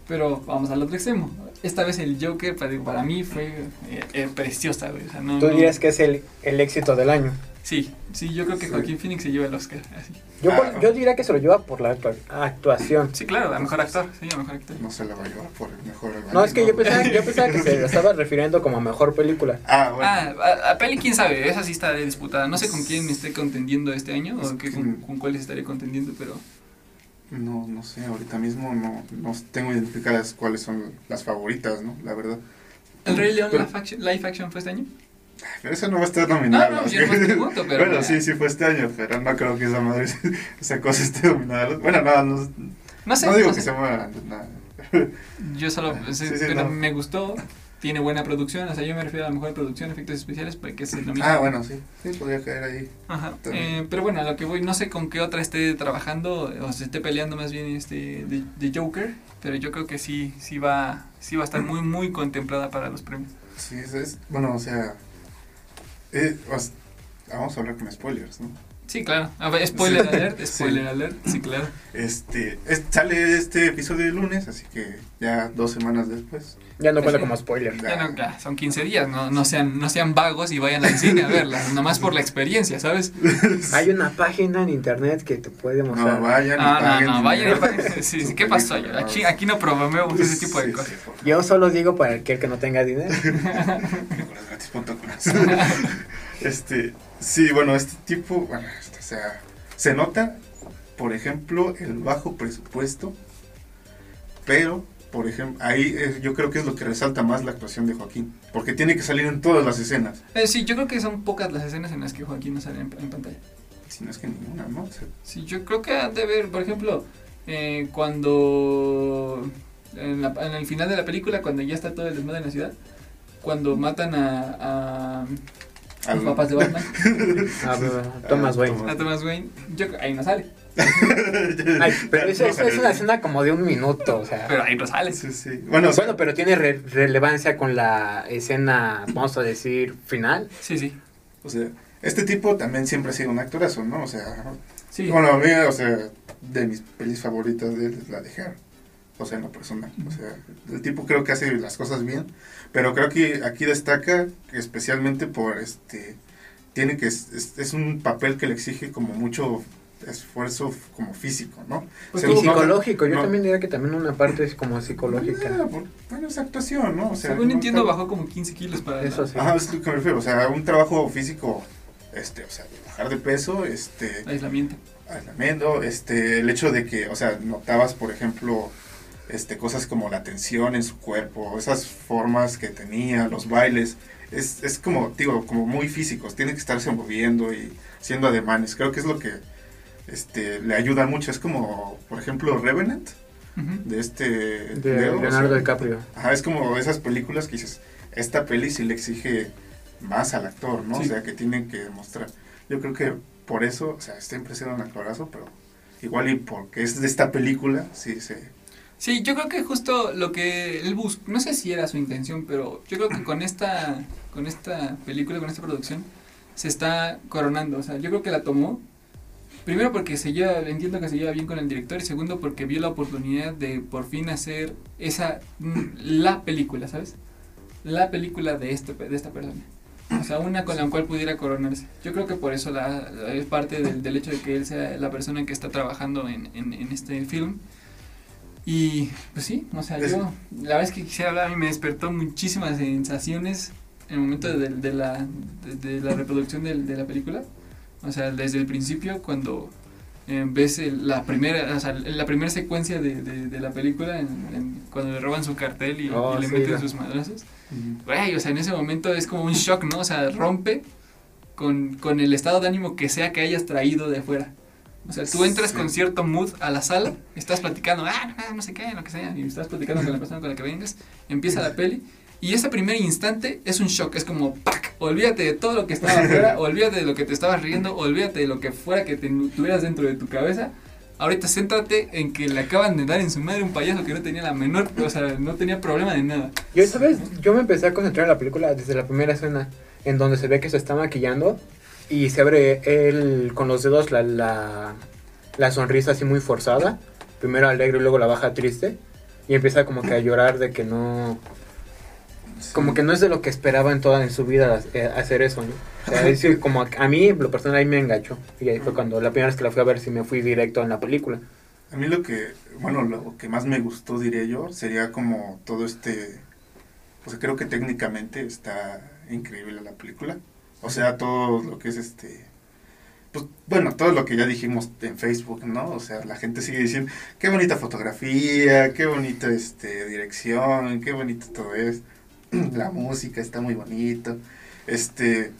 Pero vamos al otro extremo. Esta vez el Joker para, para mí fue eh, eh, preciosa, güey. O sea, no, Tú no- dirías que es el, el éxito del año. Sí, sí, yo creo que Sí. Joaquín Phoenix se lleva el Oscar. Así. Yo, por- Ah. yo diría que se lo lleva por la actua- actuación. Sí, claro, a mejor actor. Sí, a mejor actor. No se la va a llevar por el mejor No, es que yo pensaba, yo pensaba que se lo estaba refiriendo como a mejor película. Ah, bueno. Ah, a, a peli, quién sabe, esa sí está disputada. No sé con quién esté contendiendo este año Es o que- con, con cuáles estaría contendiendo, pero. No, no sé, ahorita mismo no, no tengo identificadas cuáles son las favoritas, ¿no? La verdad. ¿El Rey León Pero- live action, live action fue este año? Pero eso no va a estar nominado. No, no, yo no pregunto, pero- bueno, sí, sí fue este año, pero no creo que esa madre, esa cosa esté nominada. Bueno, no, no, No sé. no digo no que sé. se mueva nada. Yo solo. Sí, sí, pero no. me gustó. Tiene buena producción. O sea, yo me refiero a la mejor producción, efectos especiales, para que se nomina. Ah, bueno, sí, sí, podría caer ahí. Ajá. Eh, pero bueno, a lo que voy, no sé con qué otra esté trabajando o se esté peleando más bien este de, de Joker, pero yo creo que sí, sí va, sí va a estar muy, muy contemplada para los premios. Sí, es, es- bueno, o sea, eh, os- vamos a hablar con spoilers, ¿no? Sí, claro. A ver, spoiler Sí. alert, Sí. spoiler alert, sí, claro. Este, es- sale este episodio el lunes, así que ya dos semanas después. Ya no cuenta Sí. como spoiler. Ya, no, ya, son 15 días, no, no, sean, no sean vagos y vayan al cine a verla, nomás por la experiencia, ¿sabes? Hay una página en internet que te puede No, mostrar. vayan y Ah, no, paguen no, vayan y dinero. paguen. Sí, sí, ¿qué pasó? Aquí, aquí no promovemos ese tipo de Sí, cosas. Yo solo digo para aquel que no tenga dinero. Este, sí, bueno, este tipo, bueno, este, o sea, se nota, por ejemplo, el bajo presupuesto, pero, por ejemplo, ahí eh, yo creo que es lo que resalta más la actuación de Joaquín, porque tiene que salir en todas las escenas, Eh, sí, yo creo que son pocas las escenas en las que Joaquín no sale en, en pantalla. si no es que ninguna, ¿no? O sea, Sí, yo creo que han de ver, por ejemplo, eh, cuando en, la- en el final de la película, cuando ya está todo el desmadre en la ciudad, cuando matan a, a, a los papás de Batman, pero Thomas Wayne. Thomas. a Thomas Wayne, yo, creo- ahí no sale, Ay, pero esa es una escena como de un minuto, o sea. pero ahí no sale. Sí, sí. Bueno, o sea, Bueno, pero tiene re- relevancia con la escena, vamos a decir, final. Sí, sí, o sea, este tipo también siempre ha sido un actorazo, ¿no? O sea, sí. Bueno, a mí, o sea, de mis pelis favoritas de él es la de Hair. O sea, en lo personal. O sea, el tipo creo que hace las cosas bien. Pero creo que aquí destaca especialmente por este. Tiene que. Es, es- es un papel que le exige como mucho esfuerzo como físico, ¿no? Pues Y psicológico, yo no. también diría que también una parte es como psicológica. Ah, por- bueno, es actuación, ¿no? O sea, Según no entiendo, está- bajó como 15 kilos para... Eso sí. Ajá, es lo que me refiero. O sea, un trabajo físico, este, o sea, de bajar de peso, este. aislamiento. aislamiento, este, el hecho de que, o sea, notabas, por ejemplo, este, cosas como la tensión en su cuerpo, esas formas que tenía, los bailes, es, es como, digo, como muy físicos, tiene que estarse moviendo y haciendo ademanes, creo que es lo que, este, le ayuda mucho, es como, por ejemplo, Revenant, de este, De Leo, o Leonardo sea, DiCaprio. Ajá, es como esas películas que dices, esta peli sí le exige más al actor, ¿no? Sí. O sea, que tienen que demostrar. Yo creo que por eso, o sea, siempre sido un actorazo, pero igual y porque es de esta película, sí, se... Sí, yo creo que justo lo que él buscó, no sé si era su intención, pero yo creo que con esta, con esta película, con esta producción, se está coronando. O sea, yo creo que la tomó, primero porque se lleva, entiendo que se lleva bien con el director, y segundo porque vio la oportunidad de por fin hacer esa, mm, la película, ¿sabes? La película de, este, de esta persona. O sea, una con la cual pudiera coronarse. Yo creo que por eso es parte del, hecho de que él sea la persona que está trabajando en, en, este film. Y pues sí, o sea, yo la vez que quisiera hablar a mí me despertó muchísimas sensaciones en el momento de, de la, de, de la reproducción de, la película. O sea, desde el principio cuando eh, ves el- la primera, o sea, la primera secuencia de, de, de la película, en- en- cuando le roban su cartel y, Oh, y le sí, meten la- sus madrazos. Güey, o sea, en ese momento es como un shock, ¿no? O sea, rompe con, con el estado de ánimo que sea que hayas traído de afuera. O sea, tú entras Sí. con cierto mood a la sala, estás platicando, ah, no, no sé qué, lo que sea, y estás platicando con la persona con la que vengas, empieza la peli, y ese primer instante es un shock, es como, ¡pac! Olvídate de todo lo que estaba afuera, olvídate de lo que te estabas riendo, olvídate de lo que fuera que te tuvieras dentro de tu cabeza. Ahorita céntrate en que le acaban de dar en su madre un payaso que no tenía la menor, o sea, no tenía problema de nada. Yo, ¿sabes? Yo me empecé a concentrar en la película desde la primera escena, en donde se ve que se está maquillando y se abre él con los dedos la, la, la sonrisa así muy forzada. Primero alegre y luego la baja triste. Y empieza como que a llorar de que no... como que no es de lo que esperaba en toda en su vida eh, hacer eso, ¿no? O sea, es decir, como a, a mí, lo personal, ahí me enganchó. Y ahí fue cuando la primera vez que la fui a ver, sí me fui directo en la película. A mí lo que, bueno, lo que más me gustó, diría yo, sería como todo este, pues creo que técnicamente está increíble la película. O sea, todo lo que es este, pues bueno, todo lo que ya dijimos en Facebook, ¿no? O sea, la gente sigue diciendo, qué bonita fotografía, qué bonita este, dirección, qué bonito todo es. la música está muy bonito. Este,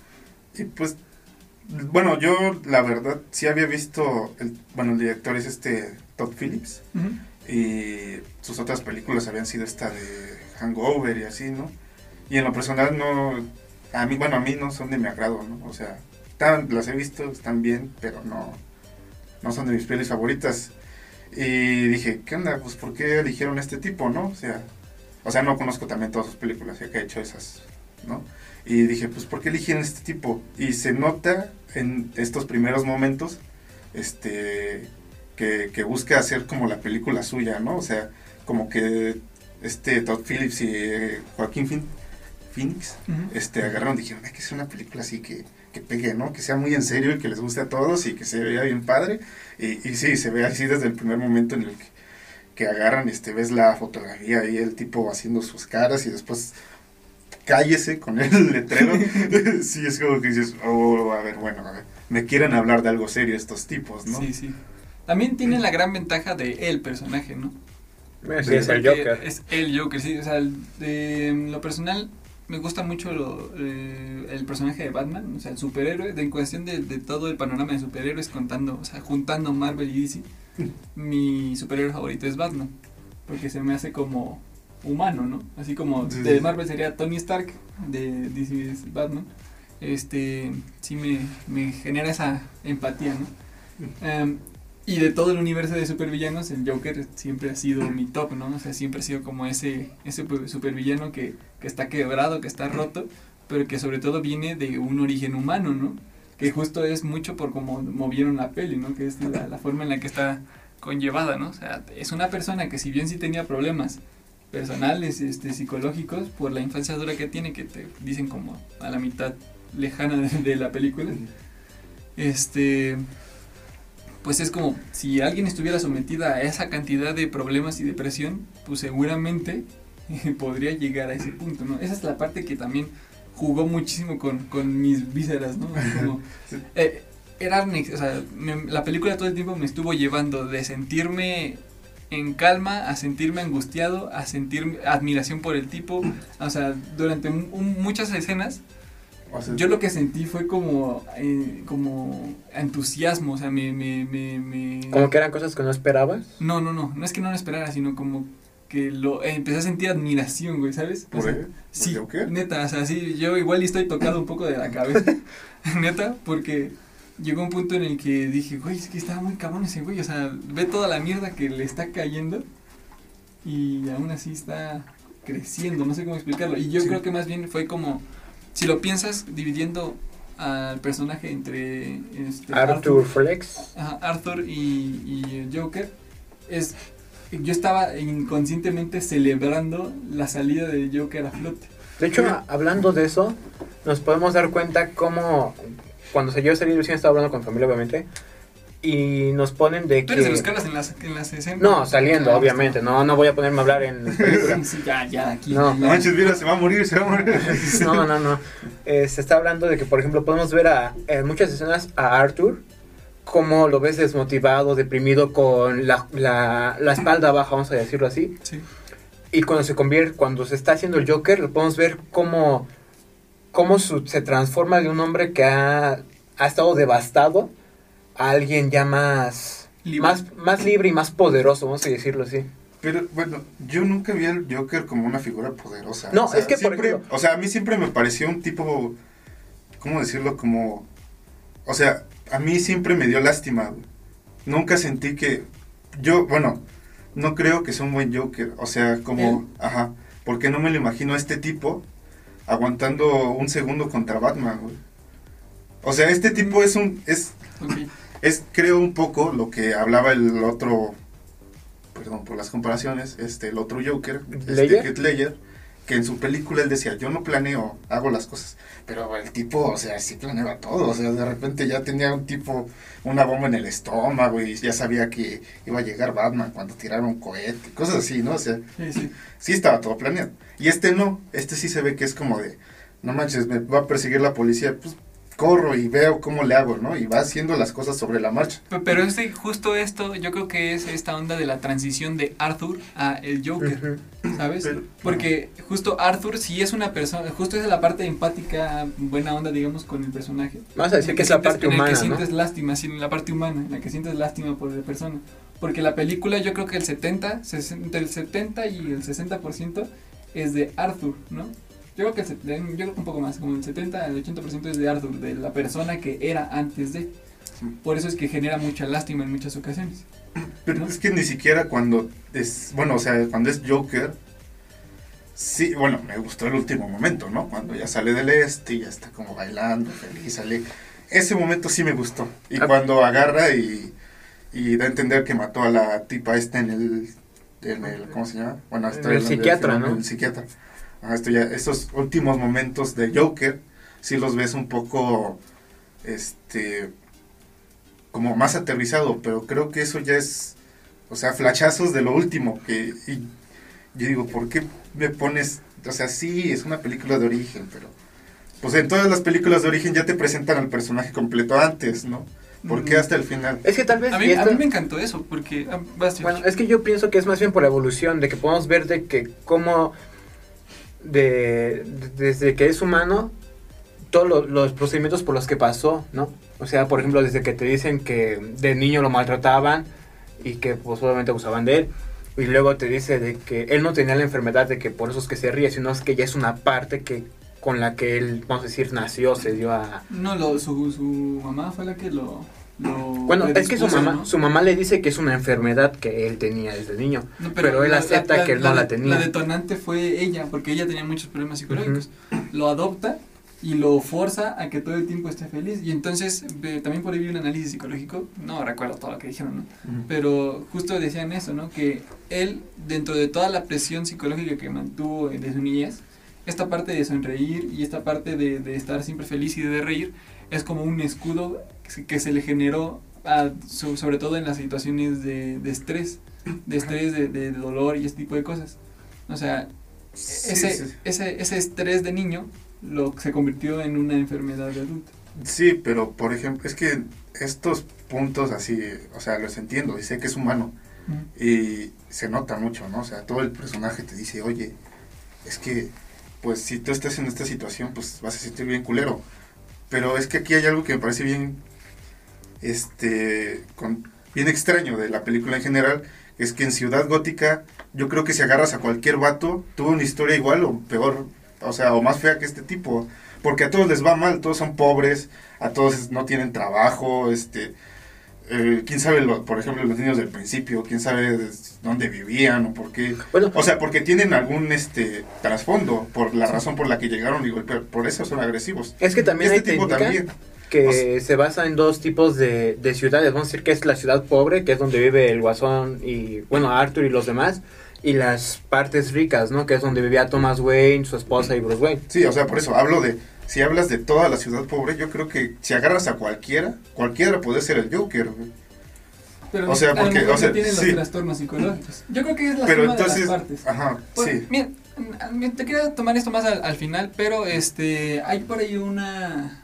y pues, bueno, yo la verdad sí había visto, el, bueno, el director es este Todd Phillips. Y sus otras películas habían sido esta de Hangover y así, ¿no? Y en lo personal no, a mí, bueno, a mí no son de mi agrado, ¿no? O sea, las he visto, están bien, pero no, no son de mis pelis favoritas. Y dije, ¿qué onda? Pues ¿por qué eligieron este tipo, no? O sea, o sea, no conozco también todas sus películas, ya que ha hecho esas, ¿no? Y dije, pues ¿por qué eligieron este tipo? Y se nota en estos primeros momentos, este, que, que busca hacer como la película suya, ¿no? O sea, como que este Todd Phillips y eh, Joaquín Phoenix este, agarraron y dijeron, hay que hacer una película así que, que pegue, ¿no? Que sea muy en serio y que les guste a todos y que se vea bien padre. Y, y sí, se ve así desde el primer momento en el que, que agarran, este, ves la fotografía y el tipo haciendo sus caras y después cállese con el letrero. sí, es como que dices, oh, a ver, bueno, a ver, me quieren hablar de algo serio estos tipos, ¿no? Sí, sí. También tiene la gran ventaja de el personaje, ¿no? Eh, Sí, es el Joker. Es el Joker, sí. O sea, de lo personal me gusta mucho lo, eh, el personaje de Batman, o sea, el superhéroe, de, en cuestión de, de todo el panorama de superhéroes contando, o sea, juntando Marvel y DC. Mi superhéroe favorito es Batman, porque se me hace como humano, ¿no? Así como Sí, de. Marvel sería Tony Stark, de DC es Batman. Este, sí me, me genera esa empatía, ¿no? Em, y de todo el universo de supervillanos, el Joker siempre ha sido mi top, ¿no? O sea, siempre ha sido como ese, ese supervillano que, que está quebrado, que está roto, pero que sobre todo viene de un origen humano, ¿no? Que justo es mucho por cómo movieron la peli, ¿no? Que es la, la forma en la que está conllevada, ¿no? O sea, es una persona que si bien sí tenía problemas personales, este, psicológicos, por la infancia dura que tiene, que te dicen como a la mitad lejana de, de la película, este pues es como si alguien estuviera sometida a esa cantidad de problemas y depresión, pues seguramente podría llegar a ese punto, ¿no? Esa es la parte que también jugó muchísimo con, con mis vísceras, ¿no? Como, eh, era, o sea, me- la película todo el tiempo me estuvo llevando de sentirme en calma a sentirme angustiado, a sentir admiración por el tipo, o sea, durante un- un- muchas escenas O sea, yo lo que sentí fue como, eh, como entusiasmo, o sea, me, me, me, me- Como que eran cosas que no esperabas. No, no, no, no es que no lo esperara, sino como que lo eh, empecé a sentir admiración, güey, ¿sabes? O ¿Por sea, él? ¿Por sí, neta, o sea, sí, yo igual y estoy tocado un poco de la cabeza, neta, porque llegó un punto en el que dije, güey, es que estaba muy cabrón ese güey, o sea, ve toda la mierda que le está cayendo y aún así está creciendo, no sé cómo explicarlo. Y yo Sí. creo que más bien fue como, si lo piensas dividiendo al personaje entre este, Arthur Flex. Ajá, Arthur y, y Joker es yo estaba inconscientemente celebrando la salida de Joker a flote. De hecho, hablando de eso, nos podemos dar cuenta cómo cuando se yo salí recién estaba hablando con familia, obviamente, y nos ponen de Tú los que... que hablas en las, en las escenas. No, saliendo, Ah, obviamente. No, no voy a ponerme a hablar en. Sí, ya, ya, aquí. No manches, mira, se va a morir, se va a morir. No, no, no. Eh, se está hablando de que, por ejemplo, podemos ver a, en muchas escenas a Arthur como lo ves desmotivado, deprimido, con la, la, la espalda baja, vamos a decirlo así. Sí. Y cuando se convierte, cuando se está haciendo el Joker, lo podemos ver cómo, cómo su- se transforma de un hombre que ha, ha estado devastado a alguien ya más, Libre. más, más libre y más poderoso, vamos a decirlo así. Pero bueno, yo nunca vi al Joker como una figura poderosa. No, O sea, es que, por siempre- ejemplo- O sea, a mí siempre me pareció un tipo. ¿Cómo decirlo? Como. O sea, a mí siempre me dio lástima, güey. Nunca sentí que. Yo, bueno, no creo que sea un buen Joker. O sea, como. Ajá. Porque no me lo imagino a este tipo aguantando un segundo contra Batman, güey. O sea, este tipo es un. Es, es creo un poco lo que hablaba el otro perdón por las comparaciones este el otro Joker este ¿Ledger? Heath Ledger que en su película él decía, yo no planeo, hago las cosas. Pero el tipo, o sea, sí planeaba todo. O sea, de repente ya tenía un tipo, una bomba en el estómago y ya sabía que iba a llegar Batman cuando tiraron un cohete, cosas así, ¿no? O sea, Sí, sí. sí estaba todo planeado. Y este no, este sí se ve que es como de, no manches, me va a perseguir la policía, pues corro y veo cómo le hago, ¿no? Y va haciendo las cosas sobre la marcha. Pe- Pero este, justo esto, yo creo que es esta onda de la transición de Arthur a el Joker. ¿sabes? Porque justo Arthur sí es una persona, justo es la parte empática, buena onda, digamos, con el personaje. Vamos a decir que es la parte en el humana, que ¿no? sientes lástima, sí, en la parte humana, en la que sientes lástima por la persona. Porque la película, yo creo que el 70, 60, entre el 70 y el 60% es de Arthur, ¿no? Yo creo que el set- yo creo que un poco más, como el 70 al 80% es de Arthur, de la persona que era antes de. Por eso es que genera mucha lástima en muchas ocasiones. Pero ¿No? es que ni siquiera cuando es, bueno, o sea, cuando es Joker, sí, bueno, me gustó el último momento, ¿no? Cuando ya sale del este y ya está como bailando, feliz, sale. Ese momento sí me gustó. Y Ah. cuando agarra y, y da a entender que mató a la tipa esta en el, en el ¿cómo se llama? Bueno, En el del psiquiatra, film, ¿no? El psiquiatra. Esto ya, estos últimos momentos de Joker, sí los ves un poco, este, como más aterrizado, pero creo que eso ya es, o sea, flachazos de lo último, que y yo digo, ¿por qué me pones, o sea, sí, es una película de origen, pero, pues en todas las películas de origen ya te presentan al personaje completo antes, ¿no? ¿Por qué Mm. hasta el final? Es que tal vez... A mí, a mí me encantó eso, porque... ah, Bueno, es que yo pienso que es más bien por la evolución, de que podemos ver de que cómo de, de- desde que es humano todos lo- los procedimientos por los que pasó, ¿no? O sea, por ejemplo, desde que te dicen que de niño lo maltrataban y que pues obviamente abusaban de él. Y luego te dice de que él no tenía la enfermedad de que por eso es que se ríe, sino que ya es una parte que con la que él, vamos a decir, nació, se dio a... No, lo, su, su mamá fue la que lo... Bueno, es que su mamá, ¿no? su mamá le dice que es una enfermedad que él tenía desde niño. No, pero él acepta que él no la tenía. La detonante fue ella, porque ella tenía muchos problemas psicológicos. Lo adopta y lo forza a que todo el tiempo esté feliz. Y entonces, ve, también por ahí vi un análisis psicológico, no recuerdo todo lo que dijeron, ¿no? Pero justo decían eso, ¿no? Que él, dentro de toda la presión psicológica que mantuvo desde su niñez, esta parte de sonreír y esta parte de, de estar siempre feliz y de reír es como un escudo que se- le generó, a- so- sobre todo en las situaciones de, de estrés, de estrés, de, de dolor y ese tipo de cosas. O sea, Sí, ese, sí. ese, ese estrés de niño lo se convirtió en una enfermedad de adulto. Sí, pero por ejemplo, es que estos puntos así, o sea, los entiendo y sé que es humano y se nota mucho, ¿no? O sea, todo el personaje te dice, oye, es que, pues si tú estás en esta situación, pues vas a sentir bien culero. Pero es que aquí hay algo que me parece bien, este, con, bien extraño de la película en general, es que en Ciudad Gótica, yo creo que si agarras a cualquier vato, tuvo una historia igual o peor, o sea, o más fea que este tipo. Porque a todos les va mal, todos son pobres, a todos no tienen trabajo, este, eh, quién sabe, lo- por ejemplo, los niños del principio, quién sabe dónde vivían o por qué. Bueno, O sea, porque tienen algún este trasfondo por la razón por la que llegaron y por eso son agresivos. es que también este hay tipo técnica también. Que O sea- se basa en dos tipos de, de ciudades. Vamos a decir que es la ciudad pobre, que es donde vive el Guasón y, bueno, Arthur y los demás. Y las partes ricas, ¿no? Que es donde vivía Thomas Wayne, su esposa y Bruce Wayne. Sí, o sea, por eso hablo de, si hablas de toda la ciudad pobre, yo creo que si agarras a cualquiera, cualquiera puede ser el Joker. güey. Pero O sea, porque- o sea, no tienen sí. los trastornos psicológicos. Yo creo que es la Pero suma entonces, de las partes. ajá, Pues, sí. Mira, mm, te quería tomar esto más al, al final, pero este hay por ahí una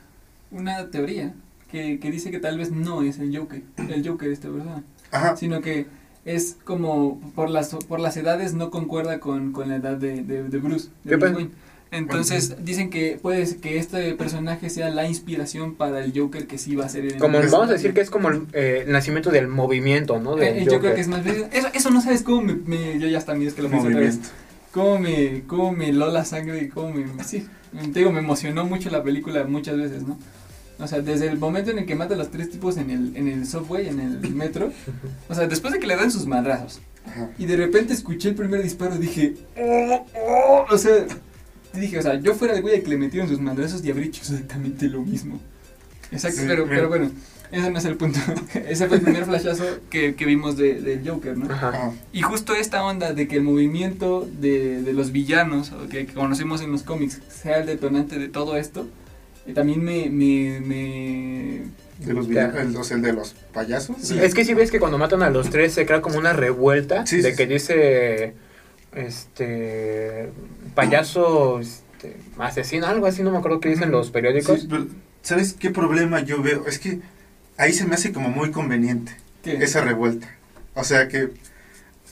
una teoría que, que dice que tal vez no es el Joker, el Joker de esta persona, Ajá. sino que es como por las por las edades no concuerda con, con la edad de, de, de Bruce, de Bruce Wayne. Entonces dicen que puede que este personaje sea la inspiración para el Joker que sí va a ser el Como vamos a decir que es como el, eh, el nacimiento del movimiento, ¿no? Del Eh, yo creo Joker. que es más eso, eso no sabes cómo me, me- yo ya hasta mí es que lo pienso otra vez. Cómo me, cómo me heló la sangre y cómo me, sí, te digo, me emocionó mucho la película muchas veces, ¿no? O sea, desde el momento en el que mata a los tres tipos en el, en el subway, en el metro, o sea, después de que le dan sus madrazos, y de repente escuché el primer disparo, dije, "Oh, oh", o sea, dije, o sea, yo fuera el güey que le metieron sus madrazos y habría hecho exactamente lo mismo. Exacto, Sí, pero, bueno, ese no es el punto. ese fue el primer flashazo que, que vimos de, del Joker, ¿no? Ajá. Y justo esta onda de que el movimiento de, de los villanos, o que, que conocemos en los cómics, sea el detonante de todo esto, también me, me, me... de los el, o sea, el de los payasos. Sí. Es que si ves que cuando matan a los tres se crea como una revuelta Sí, de sí, que sí. dice este payaso este, asesino, algo así, no me acuerdo qué dicen los periódicos. Sí, pero, ¿Sabes qué problema yo veo? Es que ahí se me hace como muy conveniente ¿qué? esa revuelta. O sea que.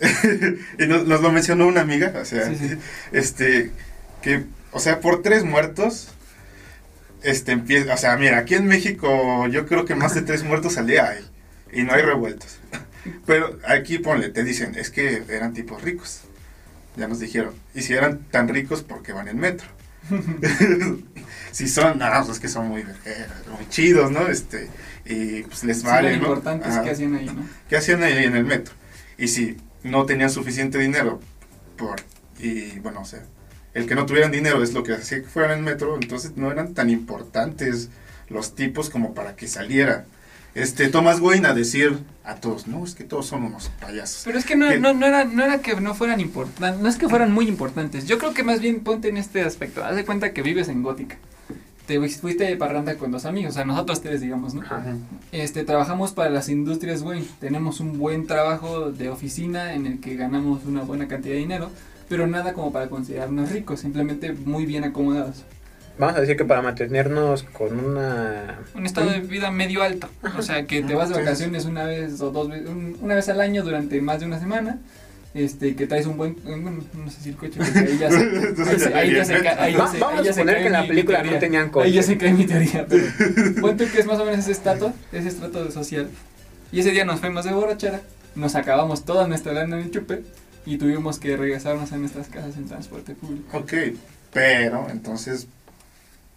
y nos, nos lo mencionó una amiga, o sea, Sí, sí. este. Que, o sea, por tres muertos. Este empieza. O sea, mira, aquí en México yo creo que más de tres muertos al día hay. Y no hay revueltos. Pero aquí ponle, te dicen, es que eran tipos ricos. Ya nos dijeron. Y si eran tan ricos, ¿por qué van en metro? si son, no, pues es que son muy, eh, muy chidos, ¿no? Este, y pues les Sí, vale, lo ¿no? importante es que hacían ahí, ¿no? ¿Qué hacían ahí en el metro? Y si no tenían suficiente dinero, por, y bueno, o sea, el que no tuvieran dinero es lo que hacía que fueran en el metro, entonces no eran tan importantes los tipos como para que saliera este Thomas Wayne a decir a todos, no, es que todos son unos payasos. Pero es que no, no, no, era, no era que no fueran importantes, no es que fueran muy importantes. Yo creo que más bien ponte en este aspecto. Haz de cuenta que vives en Gótica. Te fuiste de parranda con dos amigos, o sea, nosotros tres, digamos, ¿no? Ajá. Este, trabajamos para las industrias Wayne. Tenemos un buen trabajo de oficina en el que ganamos una buena cantidad de dinero, pero nada como para considerarnos ricos, simplemente muy bien acomodados. Vamos a decir que para mantenernos con una Un estado de vida medio alto, o sea, que te vas de vacaciones una vez o dos veces, un- una vez al año durante más de una semana. Este, que traes un buen, buen- no sé si el coche, ahí ya se, ahí ya se ahí ya se- vamos a suponer que en la película no tenían Ahí ya coche. se cae mi teoría, pero ponte que es más o menos ese estrato, ese estrato social. Y ese día nos fuimos de borrachera, nos acabamos toda nuestra lana en el chupe y tuvimos que regresarnos a nuestras casas en transporte público. Ok, pero entonces,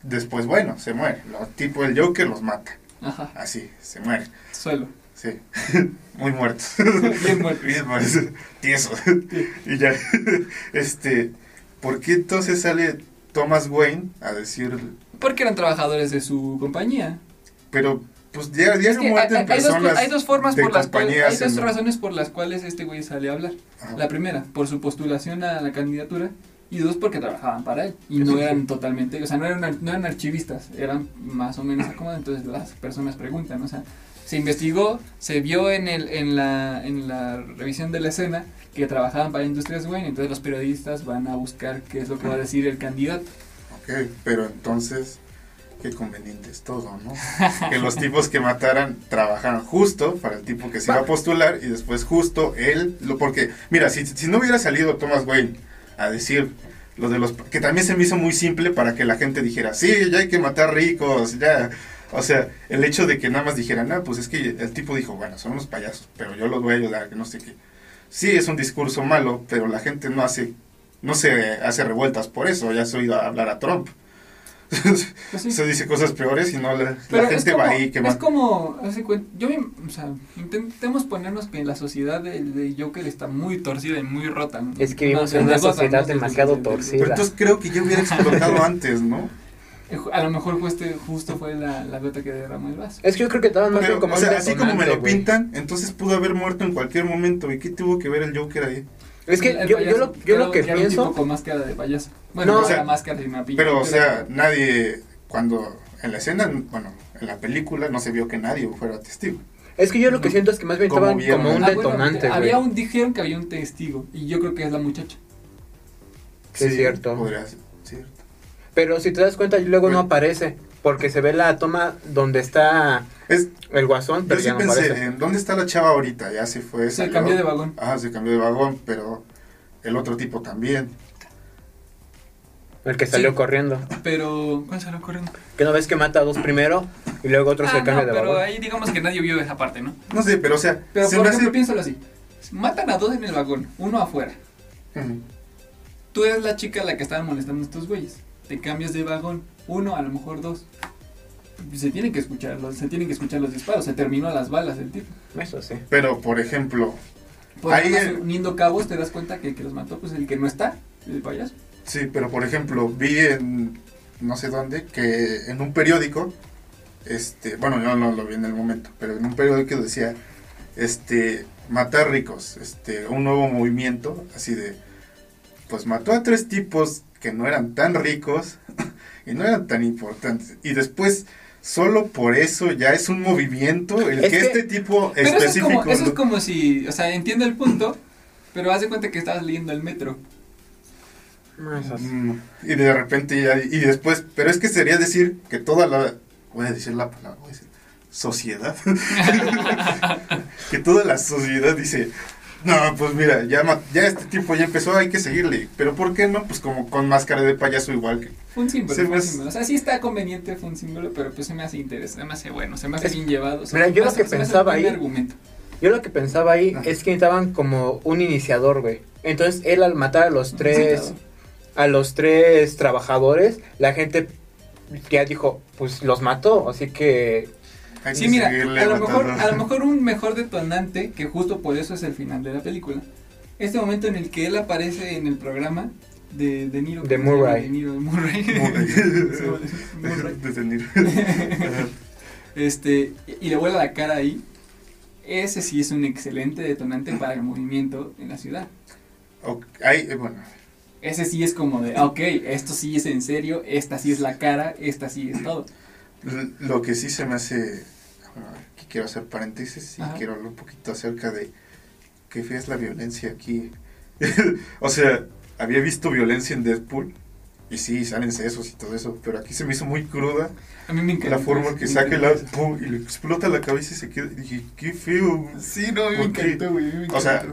después, bueno, se muere. Lo tipo el Joker los mata, Ajá, así, se muere. suelo. Sí, muy muertos. Bien muerto. Bien muertos, tiesos. y ya, este, ¿por qué entonces sale Thomas Wayne a decir, Porque eran trabajadores de su compañía. pero pues ya, ya Es hay, dos, personas hay dos formas por las cuales, hay dos en- razones por las cuales este güey sale a hablar. Ajá. La primera, por su postulación a la candidatura. Y dos, porque trabajaban para él. Y no eran totalmente, o sea, no eran, no eran archivistas, eran más o menos acomodados. Entonces las personas preguntan, o sea, se investigó, se vio en, el, en, la, en la revisión de la escena que trabajaban para Industrias Wayne. Entonces los periodistas van a buscar qué es lo que va a decir el candidato. Ok, pero entonces, qué conveniente es todo, ¿no? que los tipos que mataran trabajaran justo para el tipo que se iba a postular y después justo él, lo, porque, mira, si, si no hubiera salido Thomas Wayne a decir lo de los, que también se me hizo muy simple para que la gente dijera, sí, ya hay que matar ricos, ya, o sea, el hecho de que nada más dijeran, no, pues es que el tipo dijo, bueno, son unos payasos, pero yo los voy a ayudar, que no sé qué. Sí, es un discurso malo, pero la gente no hace, no se hace revueltas por eso, ya has oído hablar a Trump. Pues sí. Se dice cosas peores y no la, la gente como, va ahí que es va. como, hace yo, o sea, intentemos ponernos que la sociedad de, de Joker está muy torcida y muy rota. ¿no? Es que vivimos No en una sociedad demasiado de- de- de- torcida. Pero entonces creo que ya hubiera explotado antes, ¿no? A lo mejor justo, justo fue la, la gota que derramó el vaso. Es que yo creo que estaban más como o sea, así como me lo pintan, entonces pudo haber muerto en cualquier momento. ¿Y qué tuvo que ver el Joker ahí? Es que El yo, yo lo, yo lo que pienso... con máscara de payaso. Bueno, No, o sea, la máscara y una piña. Pero, o sea, nadie, cuando en la escena, bueno, en la película no se vio que nadie fuera testigo. Es que yo lo que siento es que más bien estaban como un Ah, detonante, había un, dijeron que había un testigo y yo creo que es la muchacha. Sí, es cierto. Podría ser, cierto. Pero si te das cuenta, luego no aparece. Porque se ve la toma donde está Es, el guasón, yo pero sí ya no pensé, aparece. ¿en dónde está la chava ahorita? Ya se fue. Se salió. cambió de vagón. Ajá, se cambió de vagón, pero el otro tipo también. El que salió Sí. corriendo. Pero, ¿cuál salió corriendo? Que no ves que mata a dos primero y luego otro Ah, se no, cambia de pero vagón. ahí digamos que nadie vio esa parte, ¿no? No sé, pero o sea, Pero se por ejemplo, hace... piénsalo así. Matan a dos en el vagón, uno afuera. Ujú. Tú eres la chica a la que estaban molestando a estos güeyes. Te cambias de vagón, uno, a lo mejor dos. Se tienen que escuchar los, se tienen que escuchar los disparos, se terminó las balas el tipo. Eso sí. Pero, por ejemplo, Por Ahí el- uniendo cabos te das cuenta que el que los mató, pues el que no está, el payaso. sí, pero por ejemplo, vi en no sé dónde que en un periódico este, bueno, yo no lo vi en el momento, pero en un periódico decía, este, matar ricos, este, un nuevo movimiento, así de, pues mató a tres tipos que no eran tan ricos y no eran tan importantes. Y después, solo por eso ya es un movimiento el Es que, que- este tipo Pero eso es, específico... como, eso es como si, o sea, entiendo el punto, pero haz de cuenta que estabas leyendo el metro. Mm, Y de repente ya, y después, pero es que sería decir que toda la, voy a decir la palabra, voy a decir, sociedad, que toda la sociedad dice, no, pues mira, ya, ya este tipo ya empezó, hay que seguirle, pero ¿por qué no? Pues como con máscara de payaso igual que... Fue un símbolo, Se fue un símbolo. O sea, sí está conveniente, fue un símbolo, pero pues se me hace interesante, se me hace bueno, se me hace Es- bien llevado. o sea, Mira, yo lo que pensaba ahí- argumento. Yo lo que pensaba ahí Ajá. es que necesitaban como un iniciador, güey. Entonces él al matar a los tres, a los tres trabajadores, la gente ya dijo, pues los mató, así que hay Sí, mira, a lo, mejor, a lo mejor un mejor detonante, que justo por eso es el final de la película, este momento en el que él aparece en el programa de, de Niro. De. Murray. De Niro, de Murray. Murray. Murray. Detenir. este, y le vuela la cara ahí. Ese sí es un excelente detonante para el movimiento en la ciudad. Ok, hay, eh, bueno, Ese sí es como de, ah, ok, esto sí es en serio, esta sí es la cara, esta sí es todo. lo que sí se me hace, aquí quiero hacer paréntesis y Ajá. quiero hablar un poquito acerca de qué fea es la violencia aquí. o sea, había visto violencia en Deadpool y sí, salen sesos y todo eso, pero aquí se me hizo muy cruda A mí me encanta. la forma eso, que saca el pum, y le explota la cabeza y se queda. y dije, qué feo. Sí, no, a mí me encantó, güey. O sea,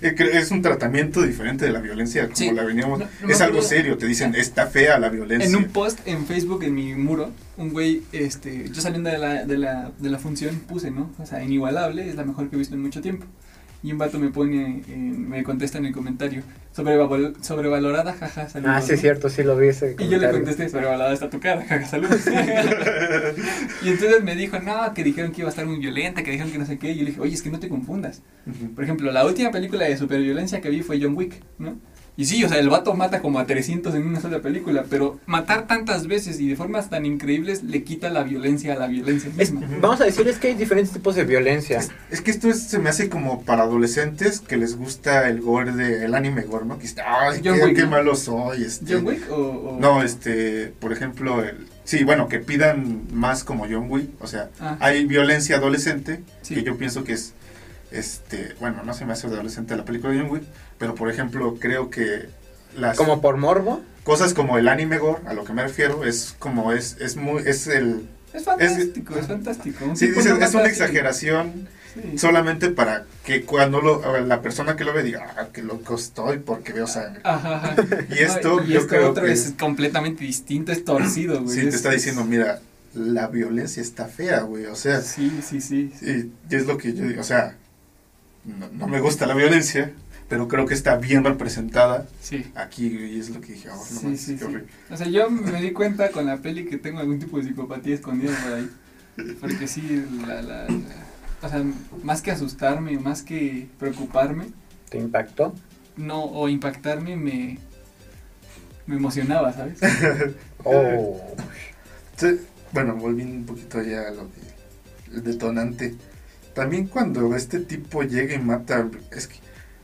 Es un tratamiento diferente de la violencia, como Sí. la veníamos. No, no me es algo serio, te dicen, está fea la violencia. En un post en Facebook, en mi muro, un güey, este, yo saliendo de la, de la, de la función puse, ¿no? O sea, inigualable, es la mejor que he visto en mucho tiempo. Y un vato me pone, eh, me contesta en el comentario, sobreval- sobrevalorada, jaja, saludos. Ah, sí, es cierto, sí lo vi ese Y yo le contesté, sobrevalorada está tu cara, jaja, saludos. y entonces me dijo, no, que dijeron que iba a estar muy violenta, que dijeron que no sé qué. Y yo le dije, oye, es que no te confundas. Por ejemplo, la última película de superviolencia que vi fue John Wick, ¿no? Y sí, o sea, el vato mata como a 300 en una sola película, pero matar tantas veces y de formas tan increíbles le quita la violencia a la violencia Es- misma. vamos a decirles que hay diferentes tipos de violencia. Es, es que esto es- se me hace como para adolescentes que les gusta el gore de, el anime gore, ¿no? Que está, ay, John qué, Wick, qué ¿no? malo soy. Este. ¿John Wick o...? o- No, este, por ejemplo, el, sí, bueno, que pidan más como John Wick, o sea, Ah, hay violencia adolescente, Sí. que yo pienso que es, este, bueno, no se me hace adolescente la película de John Wick, pero por ejemplo, creo que las Como por morbo. cosas como el anime gore, a lo que me refiero, es como es, es muy, es el, es fantástico, es, fantástico. Un sí, dices, es una exageración Sí. solamente para que cuando lo, la persona que lo ve diga, ah, qué loco estoy porque veo sangre. Ajá, ajá. Y esto, No, y yo esto creo otro que es completamente distinto, es torcido, güey. sí te es- está diciendo, mira, la violencia está fea, güey, o sea, Sí, sí, sí. Y, y es lo que yo digo, o sea, no, no me gusta la violencia, pero creo que está bien representada Sí. aquí y es lo que dije, oh, no Sí. O sea, yo me di cuenta con la peli que tengo algún tipo de psicopatía escondida por ahí. Porque sí, la, la, la- o sea, más que asustarme, más que preocuparme, ¿Te impactó? no, o impactarme, me, me emocionaba, ¿sabes? Oh. Sí, bueno, volviendo un poquito ya a lo de el detonante. También cuando este tipo llega y mata, es que,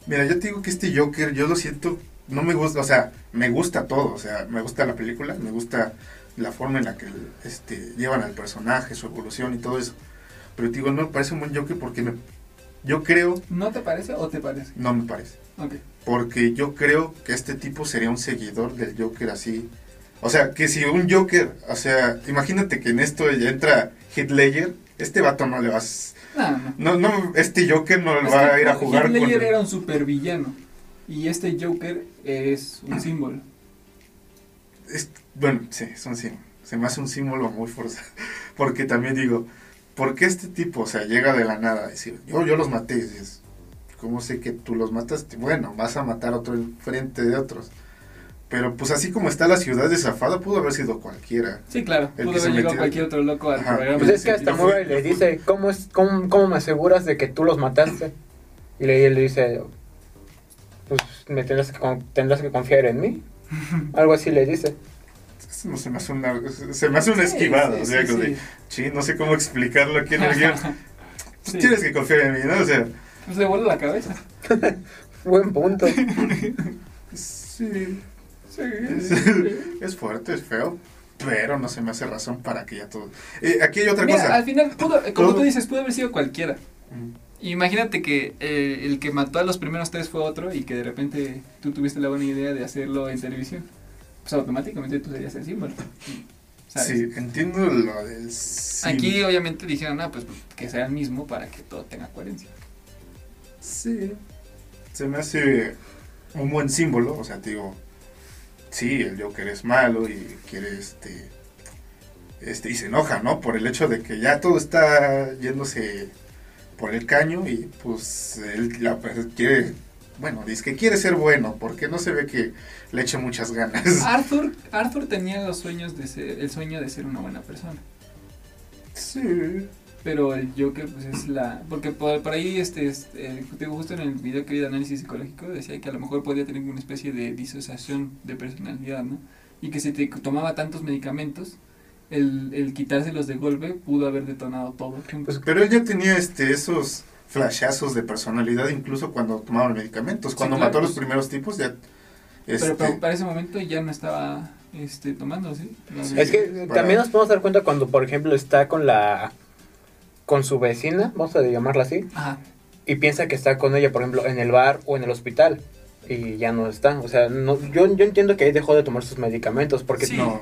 mira, yo te digo que este Joker, yo lo siento, no me gusta, o sea, me gusta todo, o sea, me gusta la película, me gusta la forma en la que este, llevan al personaje, su evolución y todo eso. Pero te digo, no me parece un buen Joker porque me, yo creo, ¿No te parece o te parece? no me parece. Ok. Porque yo creo que este tipo sería un seguidor del Joker así. O sea, que si un Joker, o sea, imagínate que en esto ya entra Heath Ledger, este vato no le vas... No, no. Este Joker no Es va a ir a jugar con... Ledger era un supervillano. Y este Joker es un símbolo. es- bueno, sí, es un símbolo. Se me hace un símbolo muy forzado. Porque también digo, ¿por qué este tipo, o sea, llega de la nada a decir, yo, yo los maté? Y dices, ¿cómo sé que tú los mataste? Bueno, vas a matar a otro enfrente de otros. Pero pues así como está la ciudad de Zafada, pudo haber sido cualquiera. Sí, claro. El Pudo que se haber llegado metió- cualquier otro loco al Ajá. programa. Pues es que hasta Murray le dice, ¿cómo, es, cómo, ¿cómo me aseguras de que tú los mataste? Y le, le dice, pues me tendrás que, tendrás que confiar en mí. Algo así le dice. no se me hace una, se me hace una Sí, esquivada, sí, o sea, sí, como de, sí. sí, no sé cómo explicarlo aquí en el guion. Pues Sí. tienes que confiar en mí, ¿no? O sea, Pues le vuelve la cabeza. Buen punto. sí, Sí. es, es fuerte, es feo, pero no se me hace razón para que ya todo... Eh, aquí hay otra Mira, cosa. al final, pudo, como Todo- tú dices, pudo haber sido cualquiera. Mm. Imagínate que eh, el que mató a los primeros tres fue otro y que de repente tú tuviste la buena idea de hacerlo en televisión. Pues automáticamente tú serías el símbolo. ¿sabes? Sí, entiendo lo del... sí. Aquí obviamente dijeron, ah, pues que sea el mismo para que todo tenga coherencia. Sí, se me hace un buen símbolo, o sea, te digo, sí, el Joker es malo y quiere este, este, y se enoja, ¿no? Por el hecho de que ya todo está yéndose por el caño y pues él la- quiere, bueno, dice que quiere ser bueno, porque no se ve que le eche muchas ganas. Arthur, Arthur tenía los sueños de ser, el sueño de ser una buena persona. Sí, Pero el Joker, pues es la. Porque por, por ahí, este, este, eh, te digo, justo en el video que vi de análisis psicológico, decía que a lo mejor podía tener una especie de disociación de personalidad, ¿no? Y que si te tomaba tantos medicamentos, el, el quitárselos de golpe pudo haber detonado todo. Pues, pero él ya tenía este, esos flashazos de personalidad incluso cuando tomaba medicamentos, Sí, cuando claro, mató a los pues. primeros tipos ya... pero, este, pero para ese momento ya no estaba este, tomando, ¿sí? Es que para- también nos podemos dar cuenta cuando, por ejemplo, está con la con su vecina, vamos a llamarla así, Ajá. y piensa que está con ella, por ejemplo, en el bar o en el hospital, y ya no está. O sea, no, yo, yo entiendo que ahí dejó de tomar sus medicamentos, porque Sí. No,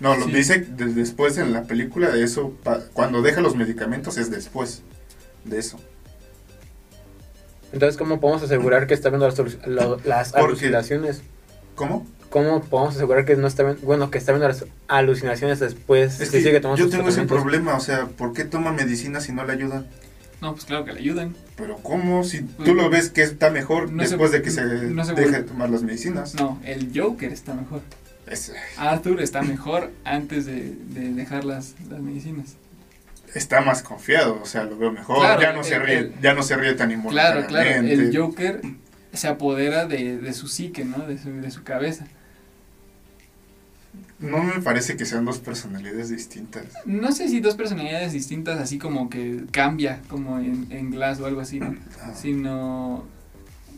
no, lo Sí. dice de- después en la película de eso, pa- cuando deja los medicamentos es después de eso. entonces, ¿cómo podemos asegurar que está viendo las, las Porque- alucinaciones? ¿Cómo? ¿Cómo podemos asegurar que no está viendo, bueno, que está viendo las alucinaciones después Es que que sigue tomando yo tengo ese problema, o sea, ¿por qué toma medicina si no le ayudan? No, pues claro que le ayudan. Pero ¿cómo? Si Pues, tú lo ves que está mejor no se- después de que se, no se deja vuelve- de tomar las medicinas. No, el Joker está mejor. Es- Arthur está mejor antes de, de dejar las, las medicinas. está más confiado, o sea, lo veo mejor, Claro, ya no el- se ríe, el- ya no se ríe tan Claro, claro. El involuntariamente. Joker se apodera de, de su psique, ¿no? De su, de su cabeza. No me parece que sean dos personalidades distintas. No sé si dos personalidades distintas, así como que cambia, como en, en Glass o algo así, ¿no? Ah. Sino,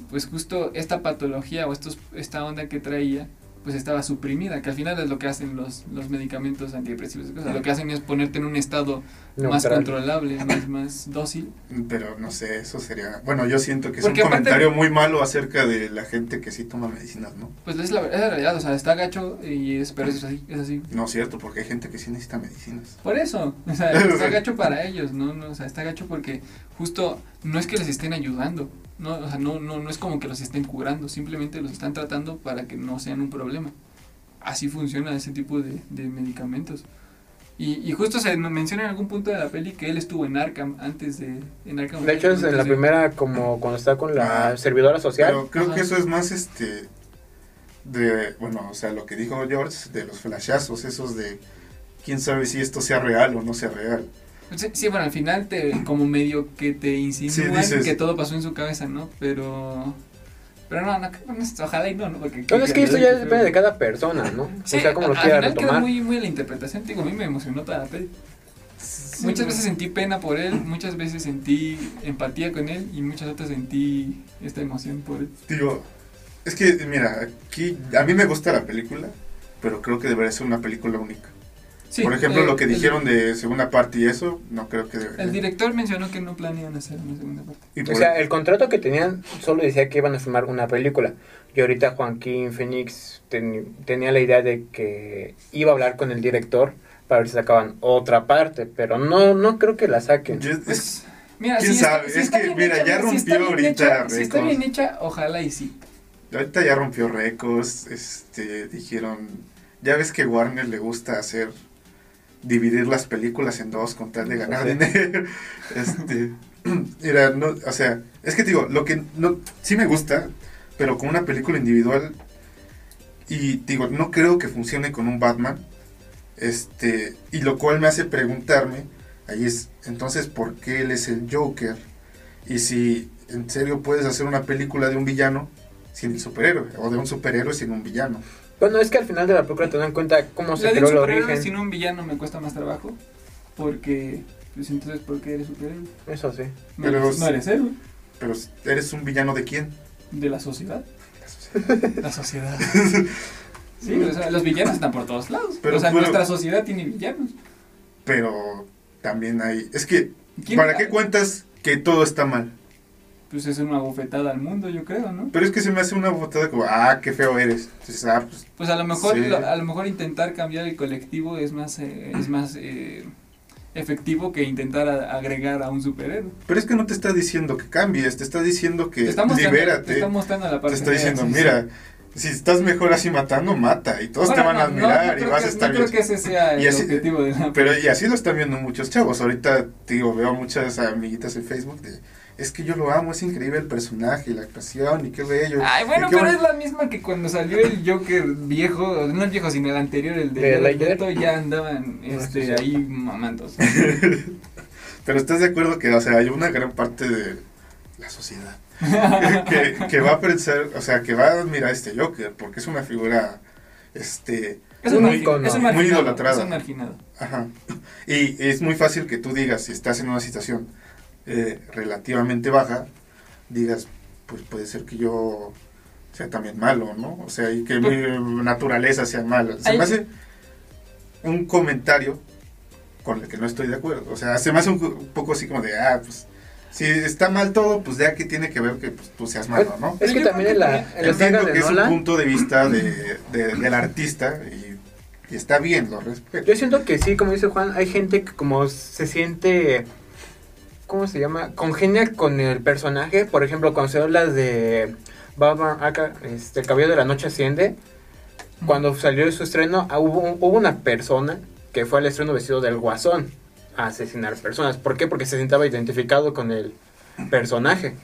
pues justo esta patología o estos, esta onda que traía, pues estaba suprimida, que al final es lo que hacen los, los medicamentos antidepresivos. Lo que hacen es ponerte en un estado más controlable, más, más dócil. Pero no sé, eso sería... Bueno, yo siento que es Porque un aparte- comentario muy malo acerca de la gente que sí toma medicinas, ¿no? Pues es la, es la realidad, o sea, está gacho y es, pero es así, es así. No es cierto, porque hay gente que sí necesita medicinas. Por eso, o sea, está gacho para ellos, ¿no? no o sea, está gacho porque justo no es que les estén ayudando, no, o sea, no, no, no es como que los estén curando, simplemente los están tratando para que no sean un problema. Así funciona ese tipo de, de medicamentos. Y, y justo se nos menciona en algún punto de la peli que él estuvo en Arkham antes de... En Arkham De hecho, es en la de- primera, como cuando está con la Ah, servidora social. Pero creo Ajá. que eso es más este... De, bueno, o sea, lo que dijo George, de los flashazos, esos de... Quién sabe si esto sea real o no sea real. Sí, sí, bueno, al final te como medio que te insinúan dices- que todo pasó en su cabeza, ¿no? Pero... Pero no, no, no, ojalá y no, ¿no? Porque, Bueno, es que esto ya depende de cada persona, ¿no? Sí, o sea, como lo quiera queda muy, muy a la interpretación, digo, a mí me emocionó toda la peli. muchas veces sentí pena por él, muchas veces sentí empatía con él y muchas otras sentí esta emoción por él. Digo, es que, mira, aquí a mí me gusta la película, pero creo que debería ser una película única. Sí, Por ejemplo, eh, lo que el- dijeron de segunda parte y eso, no creo que debería. El director mencionó que no planean hacer una segunda parte. Y O sea, el contrato que tenían solo decía que iban a filmar una película. Y ahorita Joaquín Phoenix ten- tenía la idea de que iba a hablar con el director para ver si sacaban otra parte. Pero no, no creo que la saquen. yo- es- Pues, mira, ¿Quién si está- sabe? si Es que, mira, hecha, ya si está rompió bien ahorita hecha- Si está bien hecha, ojalá y sí. ahorita ya rompió récords, este, dijeron, ya ves que Warner le gusta hacer dividir las películas en dos con tal de ganar Sí. dinero. Este, mira, no, o sea, es que te digo, lo que no, sí me gusta, pero con una película individual y digo, no creo que funcione con un Batman. Este, y lo cual me hace preguntarme, ahí es, entonces, ¿por qué él es el Joker? Y si en serio puedes hacer una película de un villano sin el superhéroe, o de un superhéroe sin un villano. Bueno, es que al final de la película te dan cuenta cómo se La de un creó el superhéroe origen. sin un villano me cuesta más trabajo. Porque, pues entonces, ¿por qué eres superhéroe? Eso sí. No, Pero eres, no eres héroe. Pero eres un villano de quién? De la sociedad. La sociedad. Sí, o sea, los villanos están por todos lados. Pero- o sea, pero- nuestra sociedad tiene villanos. Pero también hay... Es que, ¿Quién- ¿para qué cuentas que todo está mal? Pues es una bofetada al mundo, yo creo, ¿no? Pero es que se me hace una botada como, ah, qué feo eres. Entonces, ah, pues, Pues a lo mejor, Sí. a lo mejor intentar cambiar el colectivo es más, eh, es más eh, efectivo que intentar a- agregar a un superhéroe. pero es que no te está diciendo que cambies, te está diciendo que Te está mostrando, libérate. te está mostrando la Te parte está fea, diciendo, sí, mira, si estás mejor así matando, mata. Y todos Bueno, te van a no, admirar no y vas que- a estar No bien. creo que ese sea el así- objetivo de la Pero y así lo están viendo muchos chavos. Ahorita, digo, veo muchas amiguitas en Facebook de, es que yo lo amo, es increíble el personaje y la actuación y qué bello. Ay, bueno, pero es la misma que cuando salió el Joker viejo, no el viejo, sino el anterior, el de ¿De? Leto, ya andaban este, sí, sí. ahí mamándose. Pero estás de acuerdo que, o sea, hay una gran parte de la sociedad que, que va a pensar, o sea, que va a admirar a este Joker, porque es una figura, este, Es Un margi- ícono. es un Muy idolatrado. es un marginado. Ajá. Y es muy fácil que tú digas, si estás en una situación eh, relativamente baja, digas, pues puede ser que yo sea también malo, ¿no? O sea, y que mi naturaleza sea mala. Se me hace un comentario con el que no estoy de acuerdo. O sea, se me hace un, un poco así como de, ah, pues, si está mal todo, pues ya que tiene que ver que pues, tú seas malo, ¿no? Es que también en la, en la saga Entiendo de que es un punto de vista de, de- del artista y, y está bien, lo respeto. yo siento que sí, como dice Juan, hay gente que como se siente, ¿cómo se llama? Congenia con el personaje. Por ejemplo, cuando se habla de Batman, acá, este, el Caballero de la Noche Asciende, cuando salió su estreno, ah, hubo, hubo una persona que fue al estreno vestido del guasón a asesinar personas. ¿Por qué? Porque se sentaba identificado con el personaje.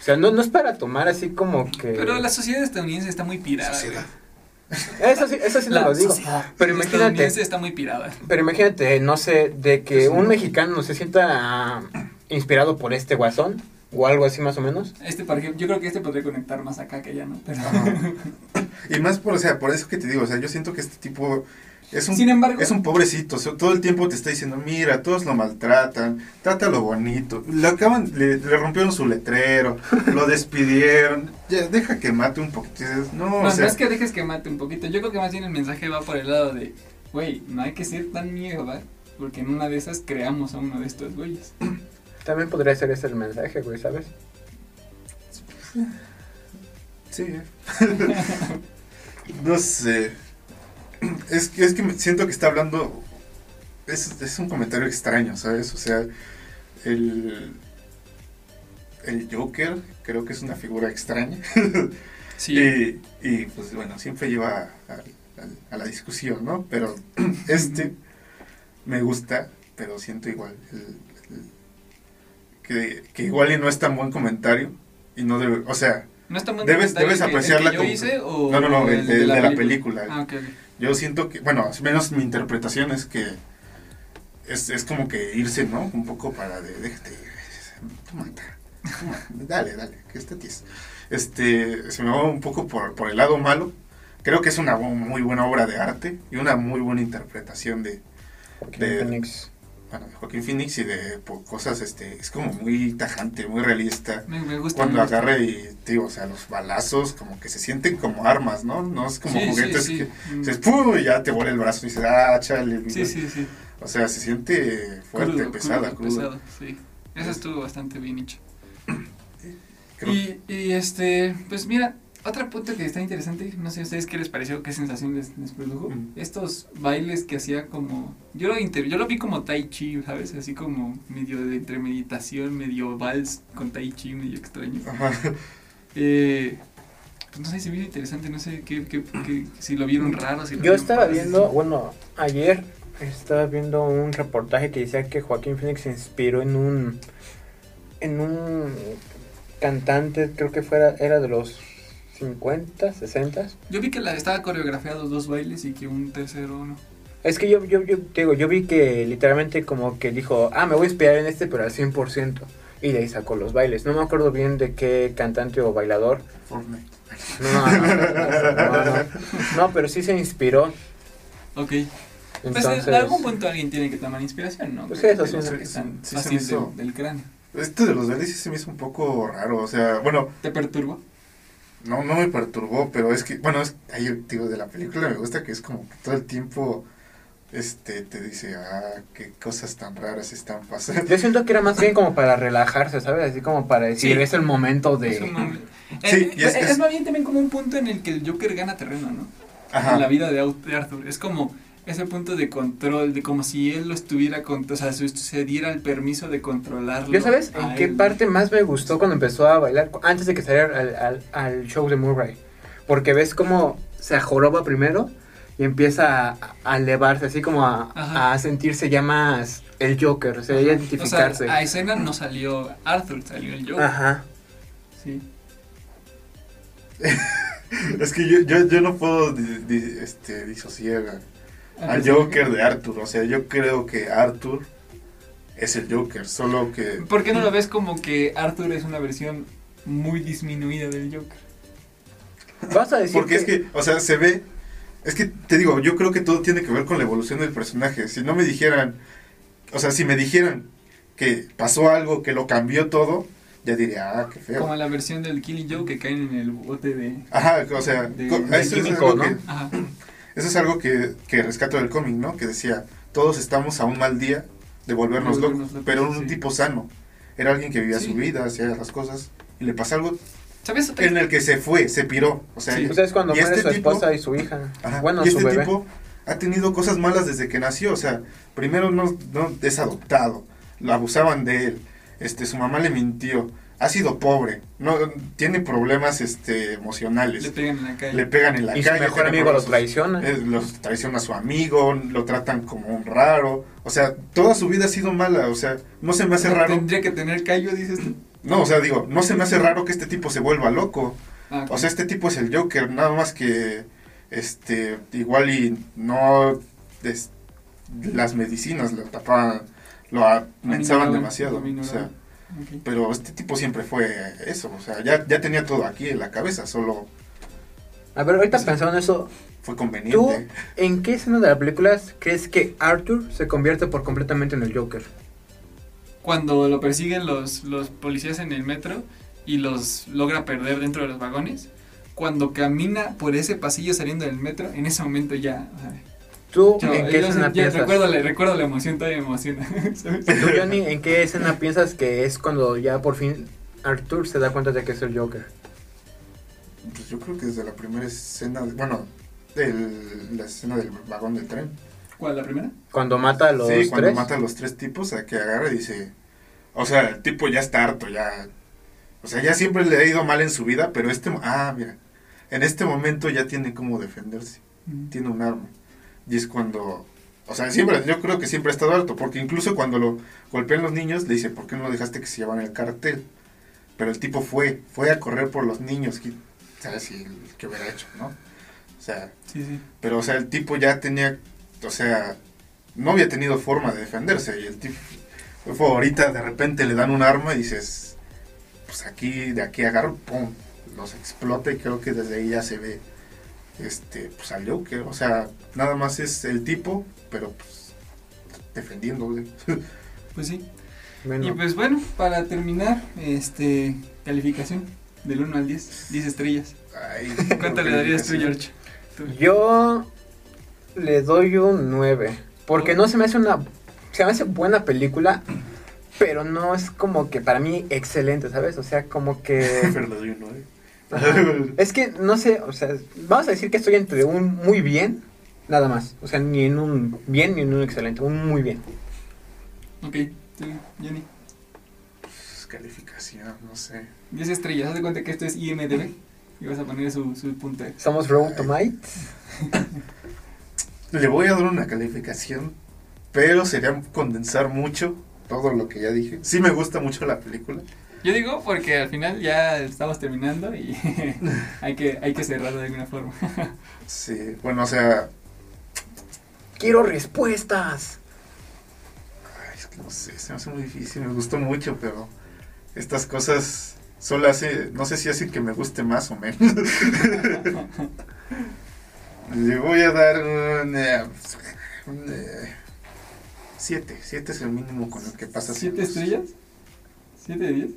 O sea, no, no es para tomar así como que... Pero la sociedad estadounidense está muy pirada. Eso sí, eso sí no La lo digo. sociedad Pero imagínate, estadounidense está muy pirada. pero imagínate, no sé, de que Sí. un mexicano se sienta inspirado por este guasón o algo así más o menos. Este, por ejemplo, yo creo que este podría conectar más acá que allá, ¿no? Pero, Y más por, o sea, por eso que te digo, o sea, yo siento que este tipo es un, Sin embargo- es un pobrecito, o sea, todo el tiempo te está diciendo, mira, todos lo maltratan, trátalo bonito. Le acaban, le, le rompieron su letrero, lo despidieron, ya, deja que mate un poquito. Y dices, No, no, o no sea, es que dejes que mate un poquito. Yo creo que más bien el mensaje va por el lado de, güey, no hay que ser tan mierda, porque en una de esas creamos a uno de estos güeyes. También podría ser ese el mensaje, güey, ¿sabes? sí. no sé. Es que, es que me siento que está hablando, es, es un comentario extraño, ¿sabes? O sea, el, el Joker creo que es una figura extraña. Sí. Y, y, pues bueno, siempre lleva a, a- a la discusión, ¿no? Pero este me gusta, pero siento igual el- que, que igual y no es tan buen comentario y no debe, o sea, ¿No está muy debes- debes apreciarla el que yo como- hice o no, no, no, el, de, de la, película. película? Ah. Yo siento que, bueno, al menos mi interpretación es que es, es como que irse, ¿no? Un poco para de, déjate, dale, dale, que esté tieso. Este, se me va un poco por, por el lado malo. Creo que es una muy buena obra de arte y una muy buena interpretación de, Joaquín De-. Bueno, de Joaquín Phoenix y de cosas, este, es como muy tajante, muy realista. Me, me gusta. Cuando me gusta. agarre y, digo, o sea, los balazos como que se sienten como armas, ¿no? No es como Sí, juguetes sí. que Mm. dices, ¡pum! y ya te vuela el brazo y dices, ¡ah, chale! Sí, sí, sí. O sea, se siente fuerte, Crudo, pesada, crudo, cruda. pesado, sí. Eso estuvo bastante bien hecho. Creo- Y, y este, pues mira, otro punto que está interesante, no sé a ustedes qué les pareció, qué sensación les, les produjo. Mm. Estos bailes que hacía como, yo lo, inter- yo lo vi como tai chi, ¿sabes? Así como medio de entre meditación, medio vals con tai chi, medio extraño. Ajá. Eh, pues no sé, se me hizo interesante, no sé qué, qué, qué- si lo vieron raro. Si lo Yo vieron estaba viendo, bueno, ayer estaba viendo un reportaje que decía que Joaquín Phoenix se inspiró en un en un cantante, creo que fuera era de los 50, 60. Yo vi que la, estaba coreografiados dos bailes y que un tercero no. Es que yo, yo, yo, te digo, yo vi que literalmente como que dijo, ah, me voy a inspirar en este, pero al 100%. Y de ahí sacó los bailes. No me acuerdo bien de qué cantante o bailador. Fortnite. No, no, no, no, no, pero sí se inspiró. Ok. Entonces, Pues en algún punto alguien tiene que tomar inspiración, ¿no? Pues eso De sí, los sí, del- cráneo. Este de los verdes sí se me hizo un poco raro, o sea, bueno, ¿Te perturbó? No, no me perturbó, pero es que, bueno, es, ahí, digo, de la película me gusta que es como que todo el tiempo, este, te dice, ah, qué cosas tan raras están pasando. yo siento que era más bien como para relajarse, ¿sabes? Así como para decir, Sí. es el momento Es un de... Sí, Eh, y es- es, es- más bien también como un punto en el que el Joker gana terreno, ¿no? Ajá. En la vida de Arthur. Es como ese punto de control, de como si él lo estuviera, con, o sea, si se diera el permiso de controlarlo. ¿Yo sabes en qué él. parte más me gustó cuando empezó a bailar? Antes de que saliera al, al, al show de Murray. Porque ves cómo se ajoroba primero y empieza a, a elevarse, así como a, sentirse ya más el Joker, o sea, a Ajá. identificarse. O sea, a escena no salió Arthur, salió el Joker. Ajá. Sí. Es que yo, yo, yo no puedo di- di- este, disociar al Joker de Arthur, o sea, yo creo que Arthur es el Joker, solo que... ¿Por qué no lo ves como que Arthur es una versión muy disminuida del Joker? Vas a decir Porque es que, o sea, se ve. Es que te digo, yo creo que todo tiene que ver con la evolución del personaje. Si no me dijeran, o sea, si me dijeran que pasó algo que lo cambió todo, ya diría, ah, qué feo. Como la versión del Killing Joe que caen en el bote de... Ajá, o sea, De- de eso, es químico, algo ¿no? que, Ajá. Eso es algo que, que rescato del cómic, ¿no? Que decía, todos estamos a un mal día de volvernos, locos, locos, pero un sí. tipo sano. Era alguien que vivía Sí. su vida, hacía las cosas, y le pasa algo ¿Sabes? en el que se fue, se piró. O sea, Sí. Pues es cuando y muere este su tipo- esposa y su hija. Ajá, Bueno, y su este bebé. tipo ha tenido cosas malas desde que nació, o sea, primero no, no es adoptado, lo abusaban de él, este, su mamá le mintió, ha sido pobre, no tiene problemas este emocionales, Le le, pegan en la calle. pegan en la Y su calle, mejor tiene amigo lo problemas- traiciona. eh, los traiciona a su amigo, lo tratan como un raro, o sea, toda su vida ha sido mala, o sea, no se me hace raro, Tendría que tener callo, dices tú. no, o sea, digo, no se me hace raro que este tipo se vuelva loco, Ah, o sea, este tipo es el Joker, nada más que este igual y no des- las medicinas lo tapaban, lo amenazaban Aminoraban, demasiado, o sea, pero este tipo siempre fue eso, o sea, ya, ya tenía todo aquí en la cabeza, solo A ver, ahorita pensando en eso, fue ¿tú conveniente. en qué escena de la película crees que Arthur se convierte por completamente en el Joker? Cuando lo persiguen los, los policías en el metro y los logra perder dentro de los vagones. Cuando camina por ese pasillo saliendo del metro, en ese momento ya. o sea, ¿Tú yo- en qué escena piensas? recuerdo, la, recuerdo la emoción, todavía me emociona. ¿sabes? ¿Tú, Johnny, en qué escena piensas que es cuando ya por fin Arthur se da cuenta de que es el Joker? Pues yo creo que desde la primera escena, de- bueno, el- la escena del vagón del tren. ¿Cuál, la primera? Cuando mata a los sí, cuando tres. mata a los tres tipos, a que agarra y dice, o sea, el tipo ya está harto, ya, o sea, ya siempre le ha ido mal en su vida, pero este, ah, mira, en este momento ya tiene cómo defenderse, tiene un arma, y es cuando, o sea, siempre, yo creo que siempre ha estado harto, porque incluso cuando lo golpean los niños, le dice, ¿por qué no dejaste que se llevan el cartel? Pero el tipo fue, fue a correr por los niños, que, ¿sabes? si qué hubiera hecho, ¿no? O sea, Sí, sí. pero, o sea, el tipo ya tenía, o sea, no había tenido forma de defenderse. Y el tipo, fue ahorita de repente le dan un arma y dices, pues aquí, de aquí agarro, pum, los explota y creo que desde ahí ya se ve, este, pues al Joker. O sea, nada más es el tipo, pero pues defendiéndole. Pues sí. Bueno, Y pues bueno, para terminar, este calificación del 1 al 10, 10 estrellas. Ay, ¿Cuánto le darías tú, George? Tú. yo le doy un 9. Porque no se me hace una. Se me hace buena película. Pero no es como que para mí excelente, ¿sabes? O sea, como que. Pero le doy un nueve. Ajá. Es que no sé, o sea, vamos a decir que estoy entre un muy bien, nada más. O sea, ni en un bien ni en un excelente, un muy bien. Ok, Jenny. Pues, calificación, no sé. 10 estrellas, haz de cuenta que esto es IMDB. Y vas a poner su, su puntaje. Somos Road to Might. Le voy a dar una calificación, pero sería condensar mucho todo lo que ya dije. Sí me gusta mucho la película. Yo digo porque al final ya estamos terminando y hay que, hay que cerrar de alguna forma. Sí, bueno, o sea, Quiero respuestas. ay, es que no sé, se me hace muy difícil, me gustó mucho, pero estas cosas Solo hace, no sé si hace que me guste más o menos. Le voy a dar un, eh, un, eh, siete. Siete es el mínimo con el que pasa. ¿Siete estrellas? ¿Siete de diez?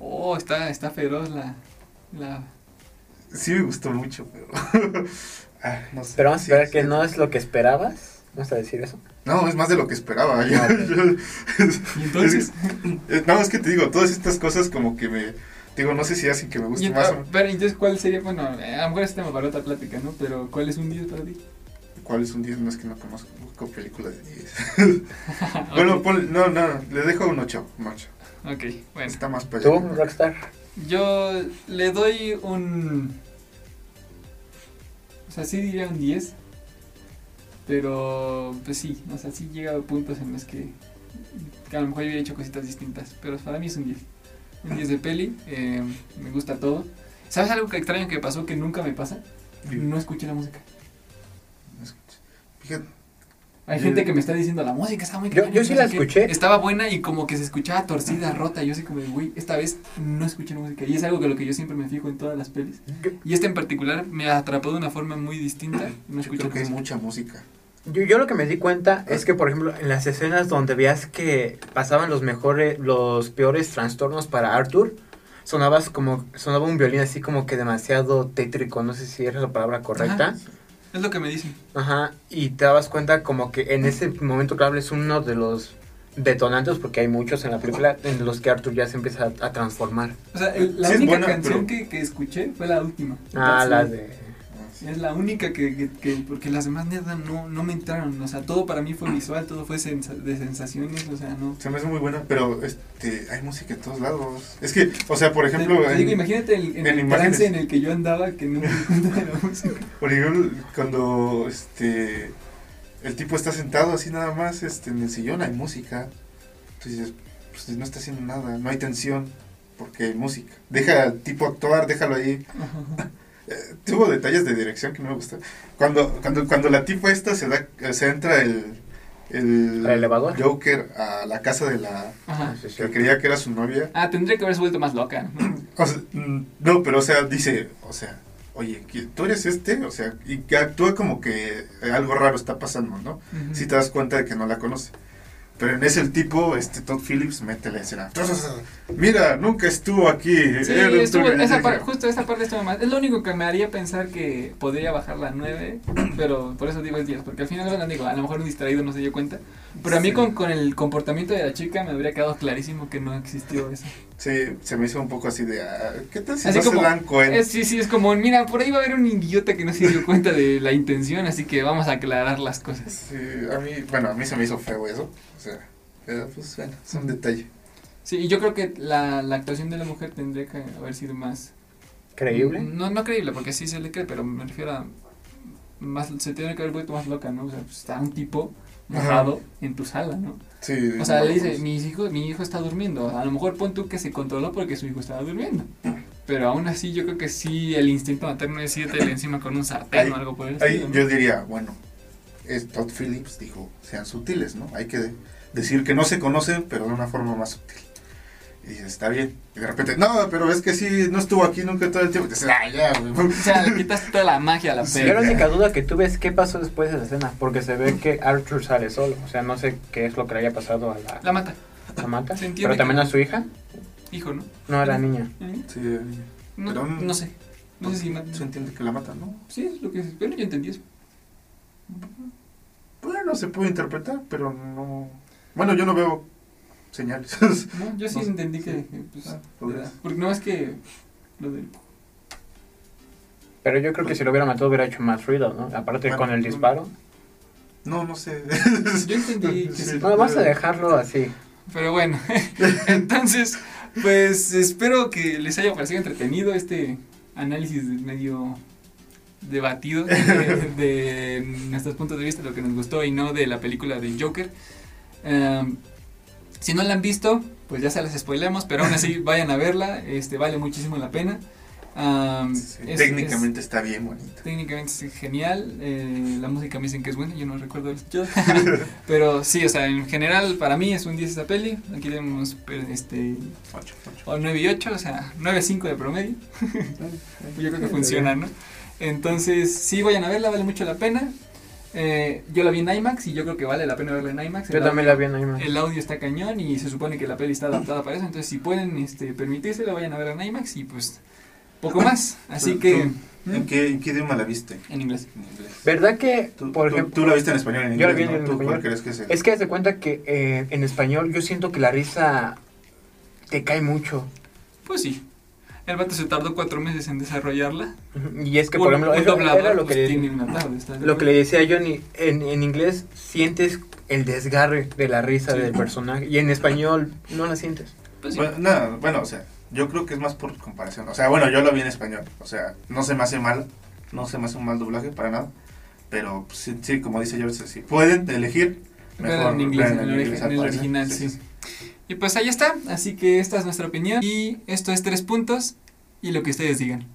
Oh, está, está feroz la, la... Sí me gustó mucho, pero... ah, no sé. Pero vamos a Sí, esperar que sí. no es lo que esperabas. Vamos a decir eso. No, es más de lo que esperaba. Yo- Ah, ok. yo- Y entonces... Eh, no, es que te digo, todas estas cosas como que me... Digo, no sé si hacen que me guste Y, más o pero entonces, ¿cuál sería? Bueno, a lo mejor este tema para otra plática, ¿no? Pero, ¿cuál es un 10 para ti? ¿Cuál es un 10? No es que no conozco películas de 10. Bueno, pon- no, no, le dejo un 8. Un 8. Ok, bueno. Está más para ¿Tú. Rockstar? Yo le doy un... O sea, sí diría un 10. Pero, pues sí, o sea, sí llega a puntos en los que, que a lo mejor yo hubiera hecho cositas distintas. Pero para mí es un 10. Un 10 de peli, eh, me gusta todo. ¿Sabes algo que extraño que pasó que nunca me pasa? No escuché la música. Fíjate, Hay Yo- gente que me está diciendo la música está muy Yo- yo sí la sé qué". escuché. Estaba buena y como que se escuchaba torcida, rota. Yo así como güey, esta vez no escuché la música. Y es algo que lo que yo siempre me fijo en todas las pelis. Y esta en particular me atrapó de una forma muy distinta. No yo escuché creo que hay música. mucha música. Yo, yo lo que me di cuenta es que, por ejemplo, en las escenas donde veías que pasaban los mejores, los peores trastornos para Arthur, sonabas como, sonaba un violín así como que demasiado tétrico, no sé si era la palabra correcta. Es lo que me dicen. Ajá, y te dabas cuenta como que en ese momento clave es uno de los detonantes, porque hay muchos en la película, en los que Arthur ya se empieza a, a transformar. O sea, el- la Sí única buena, canción pero- que, que escuché fue la última. Ah, la de... Es la única que, que, que- porque las demás neta no, no me entraron. O sea, todo para mí fue visual, todo fue sensa- de sensaciones. O sea, no. Se me hace muy buena, pero este, hay música en todos lados. Es que, o sea, por ejemplo, Te- te digo, en- imagínate el, en en el trance en el que yo andaba que no me de la música. por ejemplo, cuando este el tipo está sentado así nada más este, en el sillón, hay música. Entonces, pues no está haciendo nada, no hay tensión, porque hay música. Deja al tipo actuar, déjalo ahí. Eh, tuvo detalles de dirección que no me gustan. Cuando, cuando, cuando la tipa esta se da, se entra el, el, ¿El elevador? Joker a la casa de la Ajá. Sí, sí. que creía que era su novia. Ah, tendría que haberse vuelto más loca. ¿no? O sea, mm, no, pero o sea, dice, o sea, oye, ¿qui- ¿tú eres este? O sea, y que actúa como que algo raro está pasando, ¿no? Si te das cuenta de que no la conoce. Pero en ese el tipo, este Todd Phillips mete la escena. Mira, nunca estuvo aquí. Sí, era un estuvo, turno". esa par- justo esa parte estuvo más. Es lo único que me haría pensar que podría bajar la 9, pero por eso digo el 10, porque al final digo, a lo mejor un distraído no se dio cuenta. Pero a mí Sí. con, con el comportamiento de la chica me habría quedado clarísimo que no existió eso. Sí, se me hizo un poco así de, ah, ¿qué tal si Así no como- se dan cuenta? Es, sí, sí, es como, mira, por ahí va a haber un idiota que no se dio cuenta de la intención, así que vamos a aclarar las cosas. Sí, a mí, bueno, a mí se me hizo feo eso. O sea, pero pues bueno, es un detalle. Sí, y yo creo que la, la actuación de la mujer tendría que haber sido más... ¿Creíble? No, no creíble, porque sí se le cree, pero me refiero a... Más, se tiene que haber vuelto más loca, ¿no? O sea, pues, está un tipo mojado en tu sala, ¿no? Sí, O sea, le dice, pues, mi hijo, mi hijo está durmiendo. A lo mejor pon tú que se controló porque su hijo estaba durmiendo. Pero aún así yo creo que sí el instinto materno es irte encima con un sartén Ahí- o algo por el Ahí estilo, ¿no? yo diría, bueno, es Todd Phillips dijo, sean sutiles, ¿no? Hay que decir que no se conocen, pero de una forma más sutil. Y dices, está bien. Y de repente, no, pero es que sí, no estuvo aquí nunca todo el tiempo. Y dices, ah, ya, güey. O sea, le quitaste toda la magia a la Sí. Yo la peli. única duda que tuve es qué pasó después de esa escena, porque se ve que Arthur sale solo, o sea, no sé qué es lo que le haya pasado a la, La mata. la mata, se entiende pero también que- a su hija, Hijo, ¿no? no a la niña. ¿Eh? Sí, No, Pero- no sé. No sé si mata. se entiende que la matan, ¿no? Sí, es lo que... Bueno, yo entendí eso. Bueno, se puede interpretar, pero no... Bueno, yo no veo señales. No, yo sí No entendí que... que, pues, Ah, era- porque no es que... Lo del... Pero yo creo que si lo hubiera matado hubiera hecho más ruido, ¿no? Aparte Bueno, con el disparo. no, no sé. Yo entendí que sí. No, vamos a dejarlo así. Pero bueno, entonces, pues espero que les haya parecido entretenido este análisis medio debatido de, de nuestros puntos de vista, lo que nos gustó y no de la película de Joker. Em, si no la han visto, pues ya se las spoilemos, pero aún así vayan a verla, este vale muchísimo la pena. Am, Sí, es- técnicamente está bien bonito. es- técnicamente es genial. eh, la música me dicen que es buena, yo no recuerdo escuchado. Pero sí, o sea, en general para mí es un 10 esta peli. Aquí tenemos pues, este, Ocho, ocho. o 9 y 8, o sea, 9.5 de promedio. Yo creo que funciona, ¿no? Entonces, sí, vayan a verla, vale mucho la pena. Eh, yo la vi en IMAX y yo creo que vale la pena verla en IMAX. Yo El también la audio- vi en IMAX. El audio está cañón y se supone que la peli está adaptada para eso. Entonces, si pueden este, permitírselo, vayan a ver en IMAX y pues poco más. Así que ¿En qué, en qué idioma la viste? en inglés. En inglés. ¿Verdad que, Tú, por tú- ejemplo, tú la viste en español en Yo la inglés, vi en ¿no? ¿Tú español. cuál crees que es el...? es que haz de cuenta que eh, en español yo siento que la risa te cae mucho. Pues sí. El vato se tardó cuatro meses en desarrollarla. Y es que, Un- por ejemplo, un eso doblador, era lo que, pues, le, tiene una tarde, ¿estás de lo que le decía a Johnny. En, en inglés sientes el desgarre de la risa Sí. del personaje y en español no la sientes. Pues sí. Bueno, no, bueno, o sea, yo creo que es más por comparación. O sea, bueno, yo lo vi en español. O sea, no se me hace mal. No se me hace un mal doblaje para nada. Pero pues, sí, sí, como dice George, si pueden elegir, mejor en inglés, en el, original, sí. Y pues ahí está. Así que esta es nuestra opinión. Y esto es tres puntos. Y lo que ustedes digan.